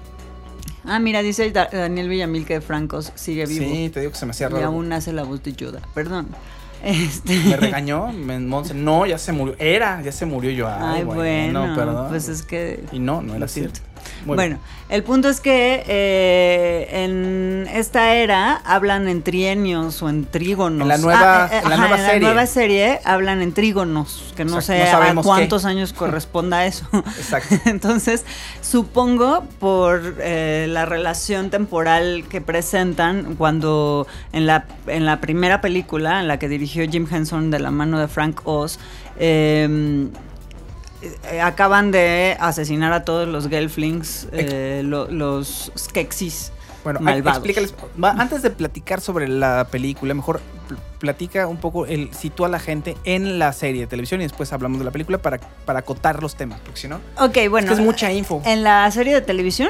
Ah, mira, dice Da- Daniel Villamil que Francos sigue vivo. Sí, te digo que se me hacía Y raro. aún hace la voz de Yoda. Perdón. Este... Me regañó, me- Monse, no, ya se murió. Era, ya se murió yo. Ay, Ay, bueno, perdón. pues es que... Y no, no era siento. cierto. Muy bueno, el punto es que eh, en esta era hablan en trienios o en trígonos. En la nueva- Ah, eh, en la ajá, nueva en serie. la nueva serie hablan en trígonos, que no Exacto, sé no a cuántos qué. años corresponda eso. Exacto. Entonces, supongo por eh, la relación temporal que presentan cuando en la, en la primera película, en la que dirigió Jim Henson de la mano de Frank Oz, eh, eh, acaban de asesinar a todos los Gelflings, eh, lo- los Skeksis. Bueno, malvados. explícales. antes de platicar sobre la película, mejor pl- platica un poco, el sitúa a la gente en la serie de televisión y después hablamos de la película para, para acotar los temas, porque si no. Ok, bueno. Es que es mucha info. En la serie de televisión,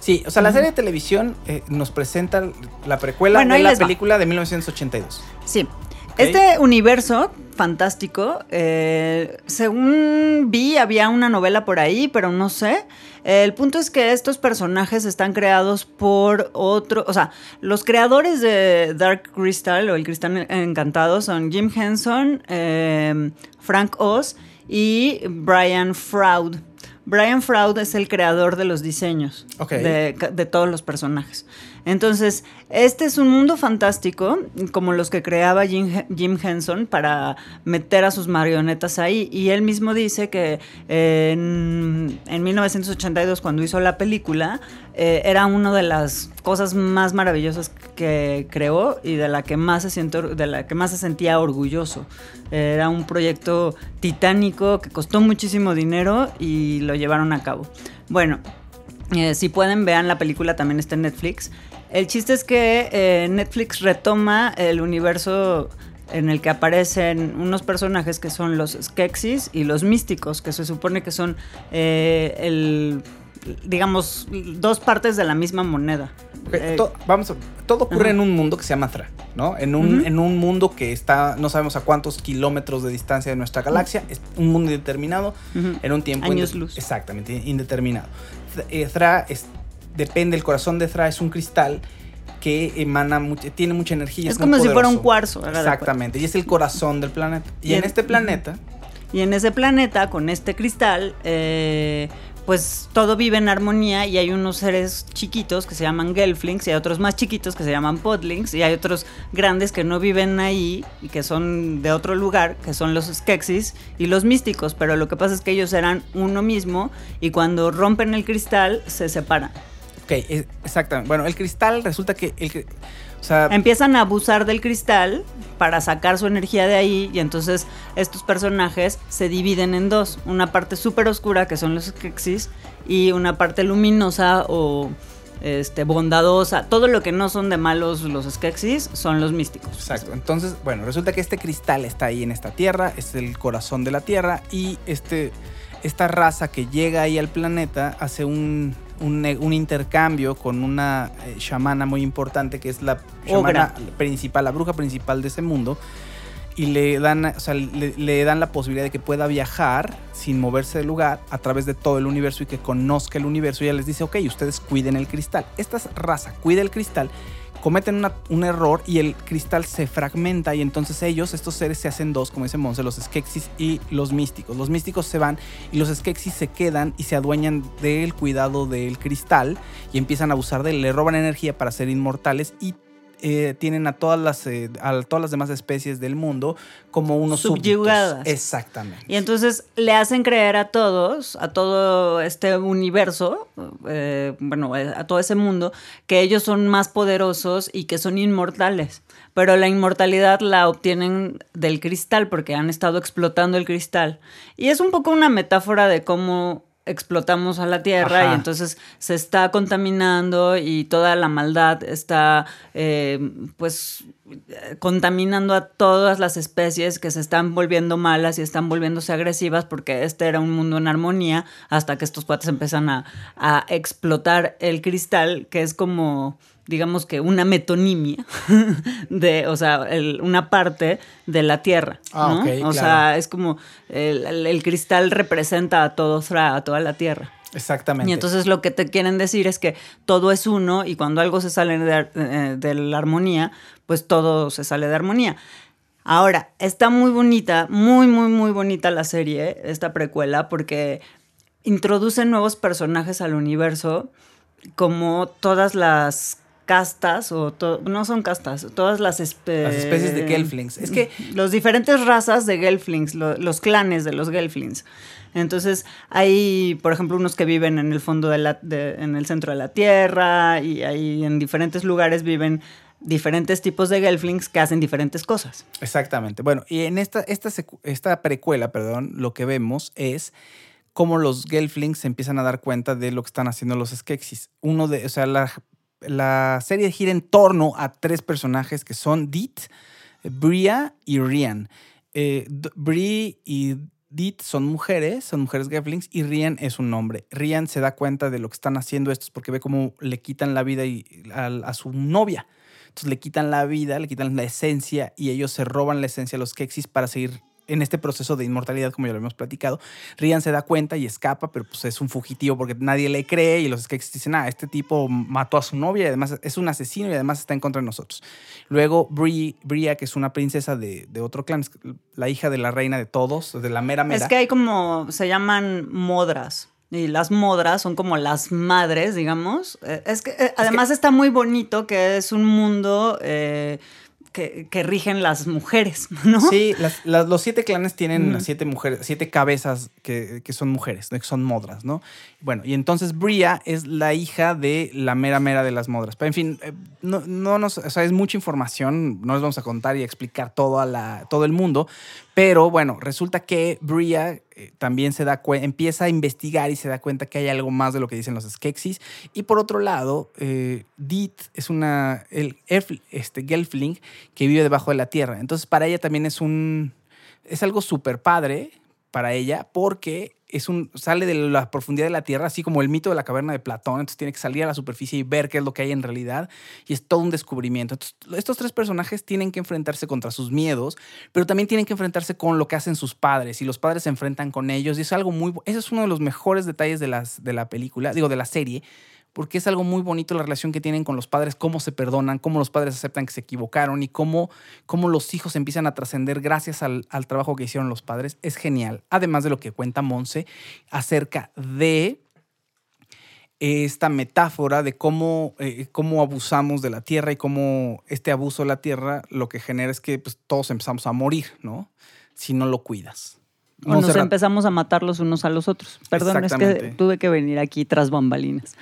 Sí, o sea, la serie de televisión eh, nos presenta la precuela Bueno, de la va. película de 1982. Sí. Este universo fantástico, eh, según vi, había una novela por ahí, pero no sé. El punto es que estos personajes están creados por otro, o sea, los creadores de Dark Crystal o el Cristal Encantado son Jim Henson, eh, Frank Oz y Brian Froud. Brian Froud es el creador de los diseños de todos los personajes. Entonces, este es un mundo fantástico, como los que creaba Jim, Jim Henson para meter a sus marionetas ahí. Y él mismo dice que eh, en, en 1982, cuando hizo la película, eh, era una de las cosas más maravillosas que creó y de la que más se, siento, de la que más se sentía orgulloso. Era un proyecto titánico que costó muchísimo dinero y lo llevaron a cabo. Bueno, eh, si pueden, vean la película, también está en Netflix. El chiste es que eh, Netflix retoma el universo en el que aparecen unos personajes que son los Skeksis y los místicos, que se supone que son eh, el digamos dos partes de la misma moneda. Eh, to- vamos a- todo ocurre en un mundo que se llama Thra, ¿no? En un, en un mundo que está, no sabemos a cuántos kilómetros de distancia de nuestra galaxia, es un mundo indeterminado, en un tiempo... Años luz. Exactamente, indeterminado. Th- Thra es, depende, el corazón de Thra es un cristal que emana, mucha- tiene mucha energía. Es muy como si fuera un cuarzo. Exactamente, y es el corazón del planeta. Y, Y en en- este planeta... Y en ese planeta, con este cristal, eh, pues todo vive en armonía y hay unos seres chiquitos que se llaman Gelflings y hay otros más chiquitos que se llaman Podlings y hay otros grandes que no viven ahí y que son de otro lugar, que son los Skeksis y los místicos, pero lo que pasa es que ellos eran uno mismo y cuando rompen el cristal se separan. Ok, es- exactamente. Bueno, el cristal resulta que... El, o sea, Empiezan a abusar del cristal para sacar su energía de ahí y entonces estos personajes se dividen en dos. Una parte súper oscura que son los Skeksis y una parte luminosa o este, bondadosa. Todo lo que no son de malos los Skeksis son los místicos. Exacto. Entonces, bueno, resulta que este cristal está ahí en esta tierra, es el corazón de la tierra y este, esta raza que llega ahí al planeta hace un, un, intercambio con una eh, chamana muy importante que es la chamana principal, la bruja principal de ese mundo. Y le dan, o sea, le, le dan la posibilidad de que pueda viajar sin moverse del lugar a través de todo el universo y que conozca el universo. Y ella les dice, ok, ustedes cuiden el cristal. Esta raza cuida el cristal cometen una- un error y el cristal se fragmenta y entonces ellos, estos seres se hacen dos, como dice Monse, los Skeksis y los místicos. Los místicos se van y los Skeksis se quedan y se adueñan del cuidado del cristal y empiezan a abusar de él, le roban energía para ser inmortales y eh, tienen a todas las eh, a todas las demás especies del mundo como unos súbditos. Subyugadas. Exactamente. Y entonces le hacen creer a todos, a todo este universo, eh, bueno, a todo ese mundo, que ellos son más poderosos y que son inmortales. Pero la inmortalidad la obtienen del cristal porque han estado explotando el cristal. Y es un poco una metáfora de cómo explotamos a la tierra Ajá. y entonces se está contaminando y toda la maldad está eh, pues contaminando a todas las especies que se están volviendo malas y están volviéndose agresivas porque este era un mundo en armonía hasta que estos cuates empiezan a, a explotar el cristal que es como digamos que una metonimia de, o sea, el- una parte de la Tierra. Ah, ¿no? o claro. sea, es como el, el- el cristal representa a todo a toda la Tierra. Exactamente. Y entonces lo que te quieren decir es que todo es uno y cuando algo se sale de, ar- eh, de la armonía, pues todo se sale de armonía. Ahora, está muy bonita, muy, muy, muy bonita la serie, esta precuela, porque introduce nuevos personajes al universo, como todas las castas, o no son castas, todas las, espe- Las especies de Gelflings. Es que los diferentes razas de Gelflings, lo- los clanes de los Gelflings. Entonces, hay, por ejemplo, unos que viven en el fondo de la, de- en el centro de la Tierra, y ahí en diferentes lugares viven diferentes tipos de Gelflings que hacen diferentes cosas. Exactamente. Bueno, y en esta, esta, esta precuela, perdón, lo que vemos es cómo los Gelflings se empiezan a dar cuenta de lo que están haciendo los Skeksis. Uno de, o sea, la, la serie gira en torno a tres personajes que son Dit, Bria y Rian. Eh, D- Bri y Dit son mujeres, son mujeres Gelflings, y Rian es un hombre. Rian se da cuenta de lo que están haciendo estos porque ve cómo le quitan la vida a, a su novia. Entonces le quitan la vida, le quitan la esencia y ellos se roban la esencia a los Kexis para seguir en este proceso de inmortalidad, como ya lo hemos platicado. Rian se da cuenta y escapa, pero pues es un fugitivo porque nadie le cree y los Kexis dicen, ah, este tipo mató a su novia y además es un asesino y además está en contra de nosotros. Luego Bri, Bria, que es una princesa de, de otro clan, es la hija de la reina de todos, de la mera mera. Es que hay como, se llaman modras. Y las modras son como las madres, digamos. Eh, Es que eh, además está muy bonito que es un mundo eh, que, que rigen las mujeres, ¿no? Sí, las- las- los siete clanes tienen las siete mujeres, siete cabezas que, que son mujeres, que son modras, ¿no? Bueno, y entonces Bria es la hija de la mera mera de las modras. Pero en fin, eh, no, no nos, o sea, es mucha información, no les vamos a contar y explicar todo, a la, todo el mundo, Pero bueno, resulta que Bria eh, también se da empieza a investigar y se da cuenta que hay algo más de lo que dicen los Skeksis. Y por otro lado, eh, es una el, este, Gelfling que vive debajo de la tierra. Entonces, para ella también es un es algo súper padre para ella porque es un, sale de la profundidad de la tierra, así como el mito de la caverna de Platón. Entonces tiene que salir a la superficie y ver qué es lo que hay en realidad. Y es todo un descubrimiento. Estos tres personajes tienen que enfrentarse contra sus miedos, pero también tienen que enfrentarse con lo que hacen sus padres. Y los padres se enfrentan con ellos. Y es algo muy. Ese es uno de los mejores detalles de, las, de la película, digo, de la serie. Porque es algo muy bonito la relación que tienen con los padres, cómo se perdonan, cómo los padres aceptan que se equivocaron y cómo, cómo los hijos empiezan a trascender gracias al, al trabajo que hicieron los padres. Es genial. Además de lo que cuenta Monse acerca de esta metáfora de cómo, eh, cómo abusamos de la tierra y cómo este abuso de la tierra lo que genera es que pues, todos empezamos a morir, ¿no? Si no lo cuidas. O nos empezamos a matar los unos a los otros. Perdón, es que tuve que venir aquí tras bambalinas.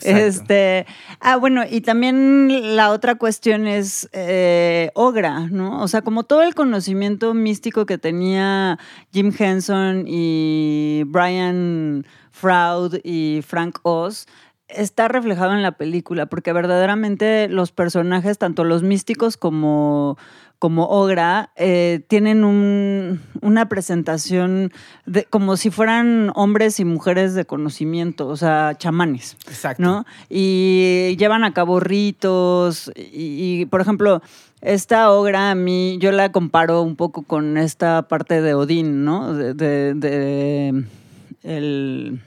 Exacto. Este, ah, bueno, y también la otra cuestión es eh, Ogra, ¿no? O sea, como todo el conocimiento místico que tenía Jim Henson y Brian Froud y Frank Oz está reflejado en la película, porque verdaderamente los personajes, tanto los místicos como, como Ogra, eh, tienen un- una presentación de, como si fueran hombres y mujeres de conocimiento, o sea, chamanes. Exacto. ¿no? Y llevan a cabo ritos y, y, por ejemplo, esta obra a mí, yo la comparo un poco con esta parte de Odín, ¿no? De, de- de el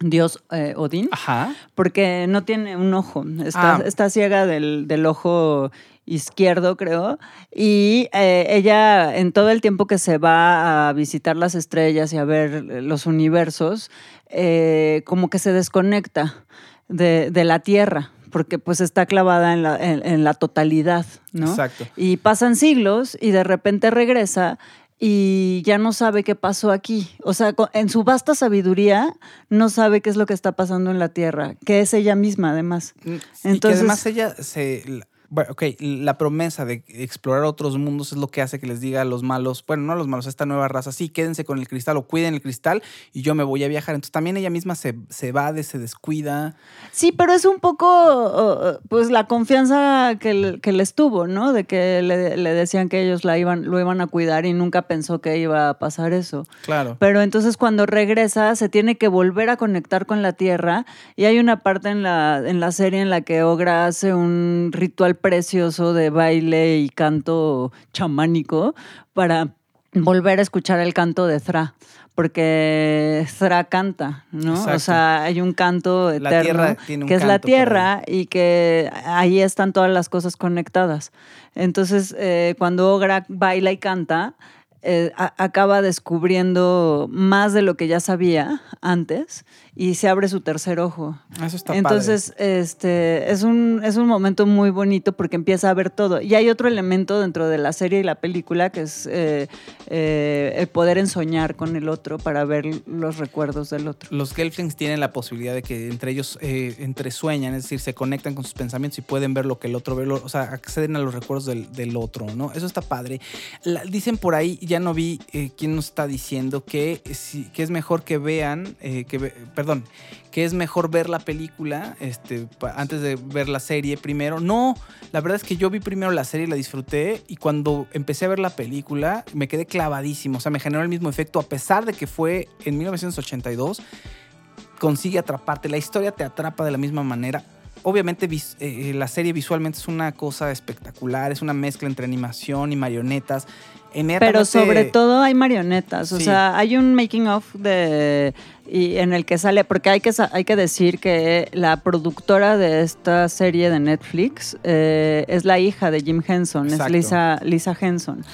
dios eh, Odín. Ajá. Porque no tiene un ojo, está, Ah. está ciega del, del ojo izquierdo, creo. Y eh, ella, en todo el tiempo que se va a visitar las estrellas y a ver los universos, eh, como que se desconecta de, de la Tierra, porque pues está clavada en la, en- en la totalidad, ¿no? Exacto. Y pasan siglos y de repente regresa y ya no sabe qué pasó aquí. O sea, en su vasta sabiduría no sabe qué es lo que está pasando en la Tierra, que es ella misma además. Mm, y que Entonces, además ella se. Bueno, ok, la promesa de explorar otros mundos es lo que hace que les diga a los malos, bueno, no a los malos, a esta nueva raza, sí, quédense con el cristal o cuiden el cristal y yo me voy a viajar. Entonces también ella misma se, se va, se descuida. Sí, pero es un poco, pues, la confianza que, que les tuvo, ¿no? De que le, le decían que ellos la iban, lo iban a cuidar y nunca pensó que iba a pasar eso. Claro. Pero entonces cuando regresa se tiene que volver a conectar con la tierra y hay una parte en la, en la serie en la que Ogra hace un ritual precioso de baile y canto chamánico para volver a escuchar el canto de Thra. Porque Thra canta, ¿no? O sea, hay un canto La eterno tierra tiene un que es la tierra y que ahí están todas las cosas conectadas. Entonces, eh, cuando Ogra baila y canta, eh, a- acaba descubriendo más de lo que ya sabía antes y se abre su tercer ojo. Eso está Entonces, este es un, es un momento muy bonito porque empieza a ver todo. Y hay otro elemento dentro de la serie y la película que es eh, eh, el poder ensoñar con el otro para ver los recuerdos del otro. Los Gelflings tienen la posibilidad de que entre ellos eh, entre sueñan, es decir, se conectan con sus pensamientos y pueden ver lo que el otro ve, lo- o sea, acceden a los recuerdos del, del otro, ¿no? Eso está padre. La- dicen por ahí, ya no vi eh, quién nos está diciendo que, si- que es mejor que vean, eh, que perdón, que es mejor ver la película este, antes de ver la serie primero. No, la verdad es que yo vi primero la serie, la disfruté y cuando empecé a ver la película me quedé clavadísimo, o sea, me generó el mismo efecto a pesar de que fue en 1982 consigue atraparte. La historia te atrapa de la misma manera. Obviamente eh, la serie visualmente es una cosa espectacular, es una mezcla entre animación y marionetas. Pero sobre todo hay marionetas, o Sí. sea, hay un making of de y en el que sale, porque hay que hay que decir que la productora de esta serie de Netflix eh, es la hija de Jim Henson, Exacto. es Lisa Lisa Henson.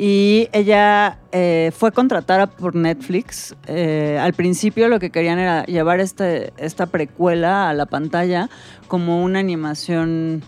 Y ella eh, fue contratada por Netflix. Eh, al principio lo que querían era llevar este, esta precuela a la pantalla como una animación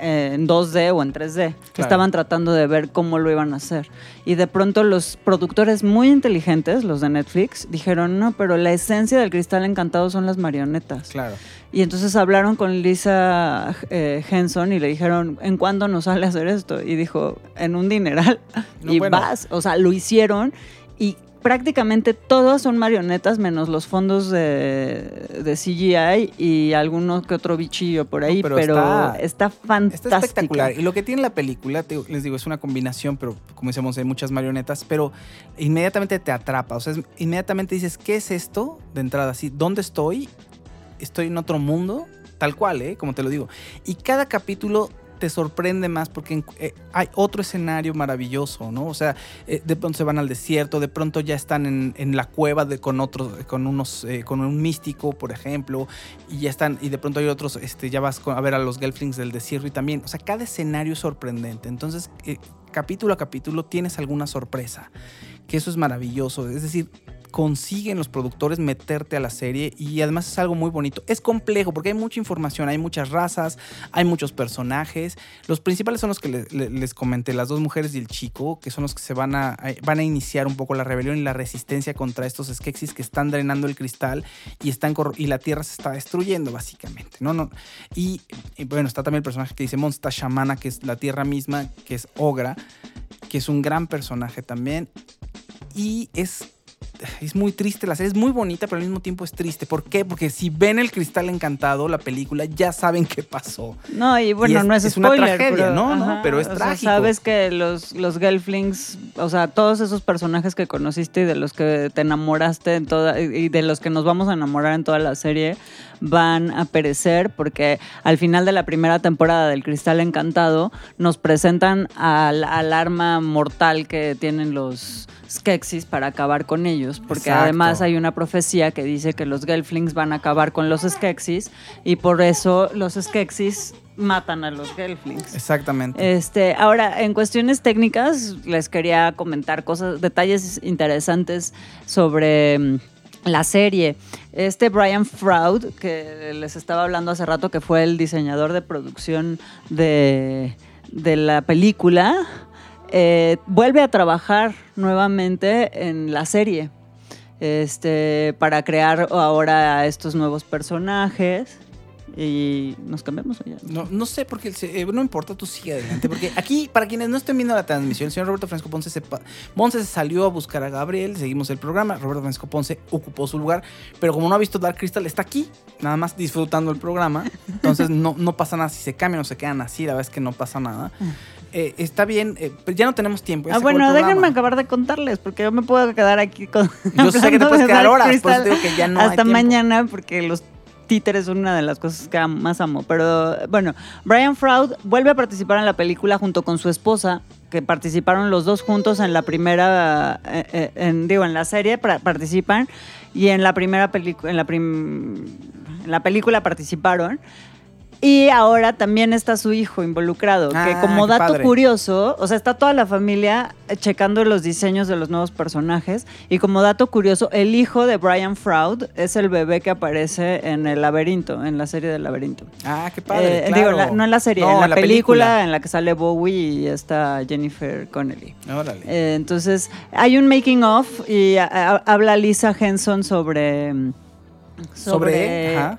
eh, en 2D o en 3D. Estaban tratando de ver cómo lo iban a hacer. Y de pronto los productores muy inteligentes, los de Netflix, dijeron, no, pero la esencia del cristal encantado son las marionetas. Claro. Y entonces hablaron con Lisa eh, Henson y le dijeron, ¿en cuándo nos sale hacer esto? Y dijo, en un dineral. No, y bueno. vas. O sea, lo hicieron y prácticamente todas son marionetas menos los fondos de, de CGI y alguno que otro bichillo por ahí, pero pero, está- está, fantástica. Está espectacular. Y lo que tiene la película, te- les digo, es una combinación, pero como decíamos, hay muchas marionetas, pero inmediatamente te atrapa. O sea, es- inmediatamente dices, ¿qué es esto? De entrada, así, ¿dónde estoy? ¿Estoy en otro mundo? Tal cual, ¿eh? Como te lo digo. Y cada capítulo te sorprende más porque eh, hay otro escenario maravilloso, ¿no? O sea, eh, de pronto se van al desierto, de pronto ya están en, en la cueva de, con otros, con unos, eh, con un místico, por ejemplo, y ya están, y de pronto hay otros, este, ya vas a ver a los Gelflings del desierto y también, o sea, cada escenario es sorprendente. Entonces, eh, capítulo a capítulo tienes alguna sorpresa, que eso es maravilloso. Es decir, consiguen los productores meterte a la serie y además es algo muy bonito. Es complejo porque hay mucha información, hay muchas razas, hay muchos personajes. Los principales son los que le- le- les comenté, las dos mujeres y el chico, que son los que se van a, van a iniciar un poco la rebelión y la resistencia contra estos Skeksis que están drenando el cristal y, están y la Tierra se está destruyendo básicamente. ¿no? No, y, y bueno, está también el personaje que dice Monsta Shamana, que es la Tierra misma, que es Ogra, que es un gran personaje también. Y es es muy triste la serie, es muy bonita, pero al mismo tiempo es triste. ¿Por qué? Porque si ven el cristal encantado, la película, ya saben qué pasó. No, y bueno, es- no es, es una tragedia, pero, ¿no? No, pero es o sea, trágico. sabes que los, los Gelflings, o sea, todos esos personajes que conociste y de los que te enamoraste en toda, y de los que nos vamos a enamorar en toda la serie, van a perecer porque al final de la primera temporada del Cristal Encantado nos presentan al, al arma mortal que tienen los Skeksis para acabar con ellos, porque Exacto. además hay una profecía que dice que los Gelflings van a acabar con los Skeksis y por eso los Skeksis matan a los Gelflings. Exactamente. Este, ahora, en cuestiones técnicas, les quería comentar cosas, detalles interesantes sobre mm, la serie. Este Brian Froud, que les estaba hablando hace rato, que fue el diseñador de producción de, de la película, eh, vuelve a trabajar nuevamente en la serie. Este, para crear ahora a estos nuevos personajes. Y nos cambiamos allá. No, no sé por qué, se- eh, no importa, tú sigue adelante. Porque aquí, para quienes no estén viendo la transmisión, el señor Roberto Francisco Ponce se, Ponce salió a buscar a Gabriel, seguimos el programa, Roberto Francisco Ponce ocupó su lugar, pero como no ha visto Dark Crystal, está aquí, nada más disfrutando el programa. Entonces no, no pasa nada si se cambian o se quedan así, la verdad es que no pasa nada. Eh, está bien, eh, pero ya no tenemos tiempo. Ah, bueno, déjenme acabar de contarles, porque yo me puedo quedar aquí con. Yo sé que te puedes de quedar horas, te digo que ya no Hasta mañana, porque los títeres son una de las cosas que más amo. Pero bueno, Brian Froud vuelve a participar en la película junto con su esposa, que participaron los dos juntos en la primera. eh, eh, en, digo, en la serie participan, y en la primera película. En prim- en la película participaron. Y ahora también está su hijo involucrado, que Ah, como dato padre. curioso, o sea, está toda la familia checando los diseños de los nuevos personajes. Y como dato curioso, el hijo de Brian Froud es el bebé que aparece en el laberinto, en la serie del laberinto. Ah, qué padre. Eh, claro. Digo, la- no en la serie, No, en la, película, en la que sale Bowie y está Jennifer Connelly. Órale. Eh, entonces, hay un making of y a- a- habla Lisa Henson sobre. mm, Sobre, ajá.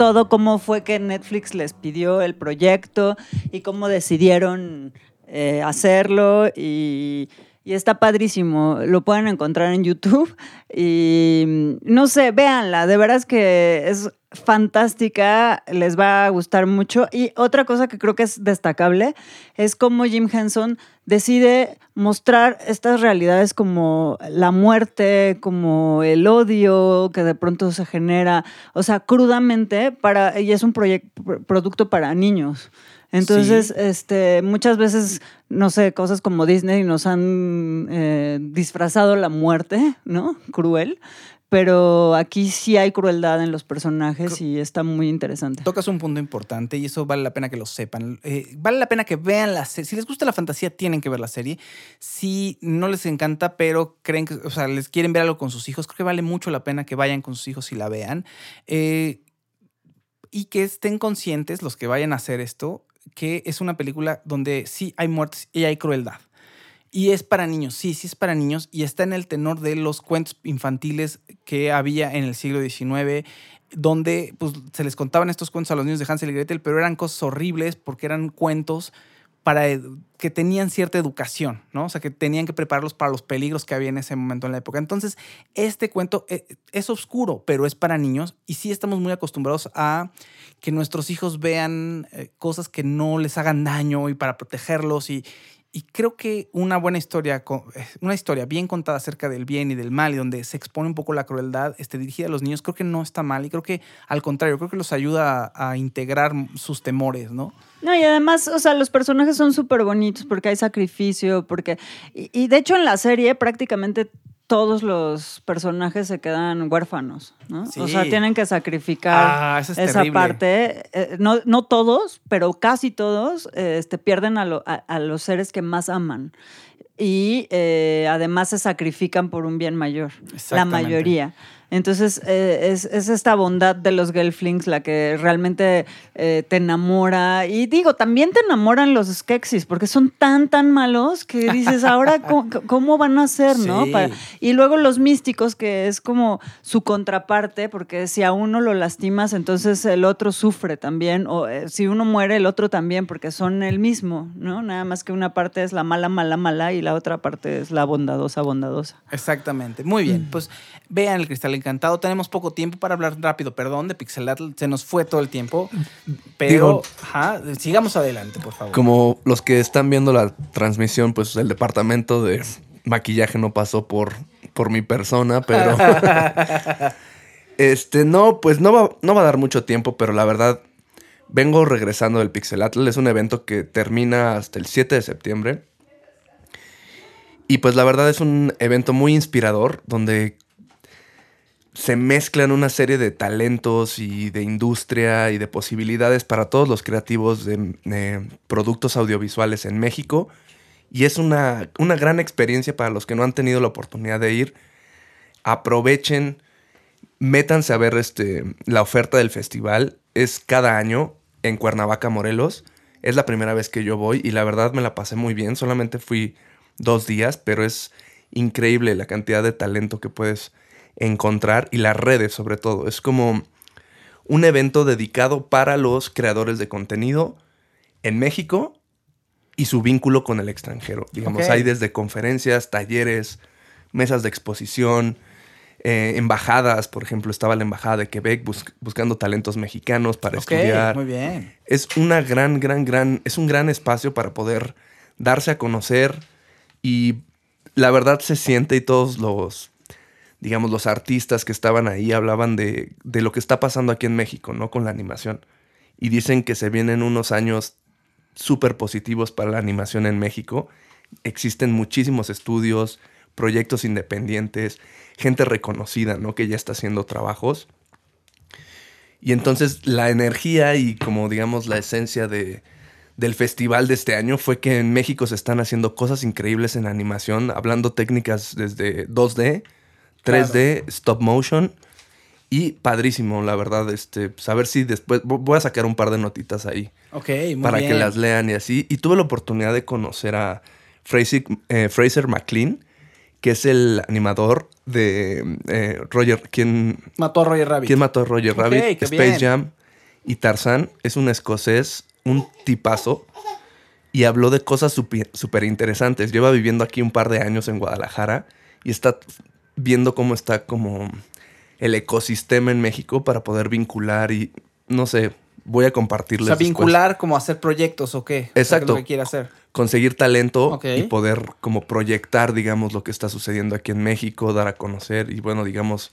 Todo cómo fue que Netflix les pidió el proyecto y cómo decidieron eh, hacerlo. Y, y está padrísimo. Lo pueden encontrar en YouTube. Y mm, no sé, véanla, de veras que es fantástica, les va a gustar mucho. Y otra cosa que creo que es destacable es cómo Jim Henson decide mostrar estas realidades como la muerte, como el odio que de pronto se genera, o sea, crudamente para y es un proyecto producto para niños. Entonces, Sí. este, muchas veces, no sé, cosas como Disney nos han eh, disfrazado la muerte, ¿no? Cruel. Pero aquí sí hay crueldad en los personajes y está muy interesante. Tocas un punto importante y eso vale la pena que lo sepan. Eh, vale la pena que vean la serie. Si les gusta la fantasía, tienen que ver la serie. Si no les encanta, pero creen que, o sea, les quieren ver algo con sus hijos, creo que vale mucho la pena que vayan con sus hijos y la vean. Eh, y que estén conscientes, los que vayan a hacer esto, que es una película donde sí hay muertes y hay crueldad. Y es para niños, sí, sí es para niños. Y está en el tenor de los cuentos infantiles que había en el siglo XIX, donde pues, se les contaban estos cuentos a los niños de Hansel y Gretel, pero eran cosas horribles porque eran cuentos para que tenían cierta educación, ¿no? O sea, que tenían que prepararlos para los peligros que había en ese momento en la época. Entonces, este cuento eh, es oscuro, pero es para niños y sí estamos muy acostumbrados a que nuestros hijos vean eh, cosas que no les hagan daño y para protegerlos y, y creo que una buena historia, eh, una historia bien contada acerca del bien y del mal y donde se expone un poco la crueldad, este, dirigida a los niños, creo que no está mal y creo que al contrario, creo que los ayuda a, integrar sus temores, ¿no? No, y además, o sea, los personajes son súper bonitos porque hay sacrificio, porque... Y de hecho en la serie prácticamente todos los personajes se quedan huérfanos, ¿no? Sí. O sea, tienen que sacrificar Ah, es esa parte. Eh, no, no todos, pero casi todos eh, este, pierden a, lo- a- a los seres que más aman. Y eh, además se sacrifican por un bien mayor, la mayoría. Entonces, eh, es, es esta bondad de los Gelflings la que realmente eh, te enamora. Y digo, también te enamoran los Skeksis, porque son tan, tan malos que dices, ahora, ¿cómo, cómo van a ser, no? Para- y luego los místicos, que es como su contraparte, porque si a uno lo lastimas, entonces el otro sufre también. O eh, si uno muere, el otro también, porque son el mismo, ¿no? Nada más que una parte es la mala, mala, mala, y la otra parte es la bondadosa, bondadosa. Exactamente. Muy bien. Pues vean el Cristal Encantado. Tenemos poco tiempo para hablar rápido, perdón, de Pixelatl. Se nos fue todo el tiempo. Pero, Digo- ajá, sigamos adelante, por favor. Como los que están viendo la transmisión, pues el departamento de maquillaje no pasó por, por mi persona, pero... este, no, pues no va, no va a dar mucho tiempo, pero la verdad, vengo regresando del Pixelatl. Es un evento que termina hasta el 7 de septiembre. Y pues la verdad es un evento muy inspirador, donde se mezclan una serie de talentos y de industria y de posibilidades para todos los creativos de, productos audiovisuales en México. Y es una, una gran experiencia para los que no han tenido la oportunidad de ir. Aprovechen, métanse a ver este, la oferta del festival. Es cada año en Cuernavaca, Morelos. Es la primera vez que yo voy y la verdad me la pasé muy bien. Solamente fui dos días, pero es increíble la cantidad de talento que puedes encontrar y las redes sobre todo. Es como un evento dedicado para los creadores de contenido en México y su vínculo con el extranjero. Digamos, hay desde conferencias, talleres, mesas de exposición, eh, embajadas. Por ejemplo, estaba la embajada de Quebec bus- buscando talentos mexicanos para estudiar. muy bien. Es una gran, gran, gran, es un gran espacio para poder darse a conocer y la verdad se siente y todos los, digamos, los artistas que estaban ahí hablaban de, de lo que está pasando aquí en México, ¿no? Con la animación. Y dicen que se vienen unos años súper positivos para la animación en México. Existen muchísimos estudios, proyectos independientes, gente reconocida, ¿no? Que ya está haciendo trabajos. Y entonces la energía y como digamos la esencia de, del festival de este año fue que en México se están haciendo cosas increíbles en animación, hablando técnicas desde 2D, 3D, stop motion y padrísimo, la verdad, este, saber si después vo- voy a sacar un par de notitas ahí Ok, muy para que las lean y así. Y tuve la oportunidad de conocer a Fraser, eh, Fraser McLean, que es el animador de eh, Roger, quien Mató a Roger Rabbit. ¿Quién mató a Roger Rabbit? Space bien. Jam y Tarzán. Es un escocés, un tipazo. Y habló de cosas súper interesantes. Lleva viviendo aquí un par de años en Guadalajara y está viendo cómo está como el ecosistema en México para poder vincular y no sé, voy a O compartirles. sea, después. vincular como hacer proyectos o qué. O sea, que Exacto. lo que quiere hacer. Conseguir talento y poder como proyectar, digamos, lo que está sucediendo aquí en México, dar a conocer y bueno, digamos,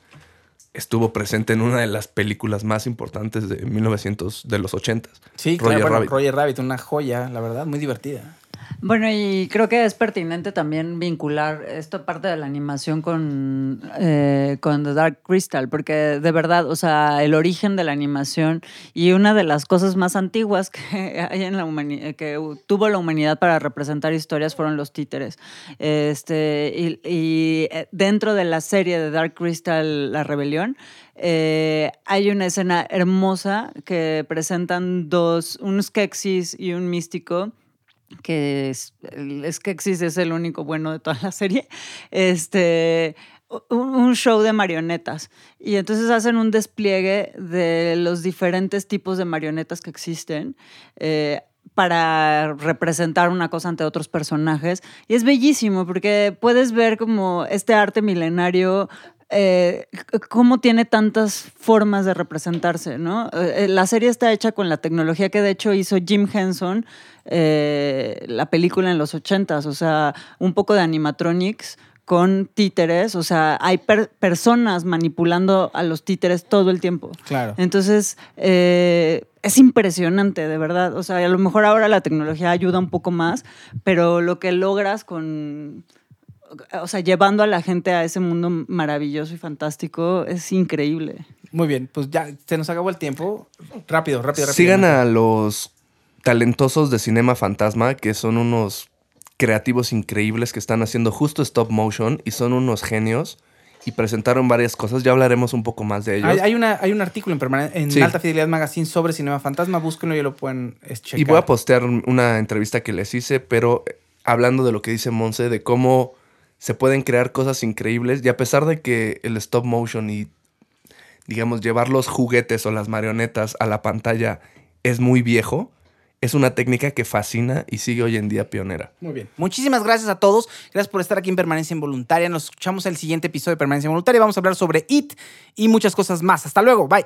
estuvo presente en una de las películas más importantes de 1900, de los 80s. Sí, Roger claro, bueno, Rabbit. Roger Rabbit, una joya, la verdad, muy divertida. Bueno, y creo que es pertinente también vincular esta parte de la animación con, eh, con The Dark Crystal, porque de verdad, o sea, el origen de la animación y una de las cosas más antiguas que hay en la que tuvo la humanidad para representar historias fueron los títeres. Este, y, y eh, dentro de la serie de Dark Crystal, La Rebelión, eh, hay una escena hermosa que presentan dos, un Skeksis y un místico que es, el Skeksis es el único bueno de toda la serie, este, un, un show de marionetas. Y entonces hacen un despliegue de los diferentes tipos de marionetas que existen. eh, para representar una cosa ante otros personajes. Y es bellísimo porque puedes ver como este arte milenario eh, cómo tiene tantas formas de representarse, ¿no? Eh, la serie está hecha con la tecnología que de hecho hizo Jim Henson, eh, la película en los ochentas, o sea, un poco de animatronics con títeres, o sea, hay per- personas manipulando a los títeres todo el tiempo. Claro. Entonces, eh, es impresionante, de verdad. O sea, a lo mejor ahora la tecnología ayuda un poco más, pero lo que logras con, o sea, llevando a la gente a ese mundo maravilloso y fantástico es increíble. Muy bien, pues ya se nos acabó el tiempo. Rápido, rápido, rápido. Sigan a los talentosos de Cinema Fantasma, que son unos creativos increíbles que están haciendo justo stop motion y son unos genios y presentaron varias cosas. Ya hablaremos un poco más de ellos. Hay, hay una, hay un artículo en, permane- en Sí. Alta Fidelidad Magazine sobre Cinema Fantasma. Búsquenlo y lo pueden eh, checar. Y voy a postear un- una entrevista que les hice, pero eh, hablando de lo que dice Monse, de cómo se pueden crear cosas increíbles y a pesar de que el stop motion y, digamos, llevar los juguetes o las marionetas a la pantalla es muy viejo, es una técnica que fascina y sigue hoy en día pionera. Muy bien. Muchísimas gracias a todos. Gracias por estar aquí en Permanencia Involuntaria. Nos escuchamos el siguiente episodio de Permanencia Involuntaria. Vamos a hablar sobre IT y muchas cosas más. Hasta luego. Bye.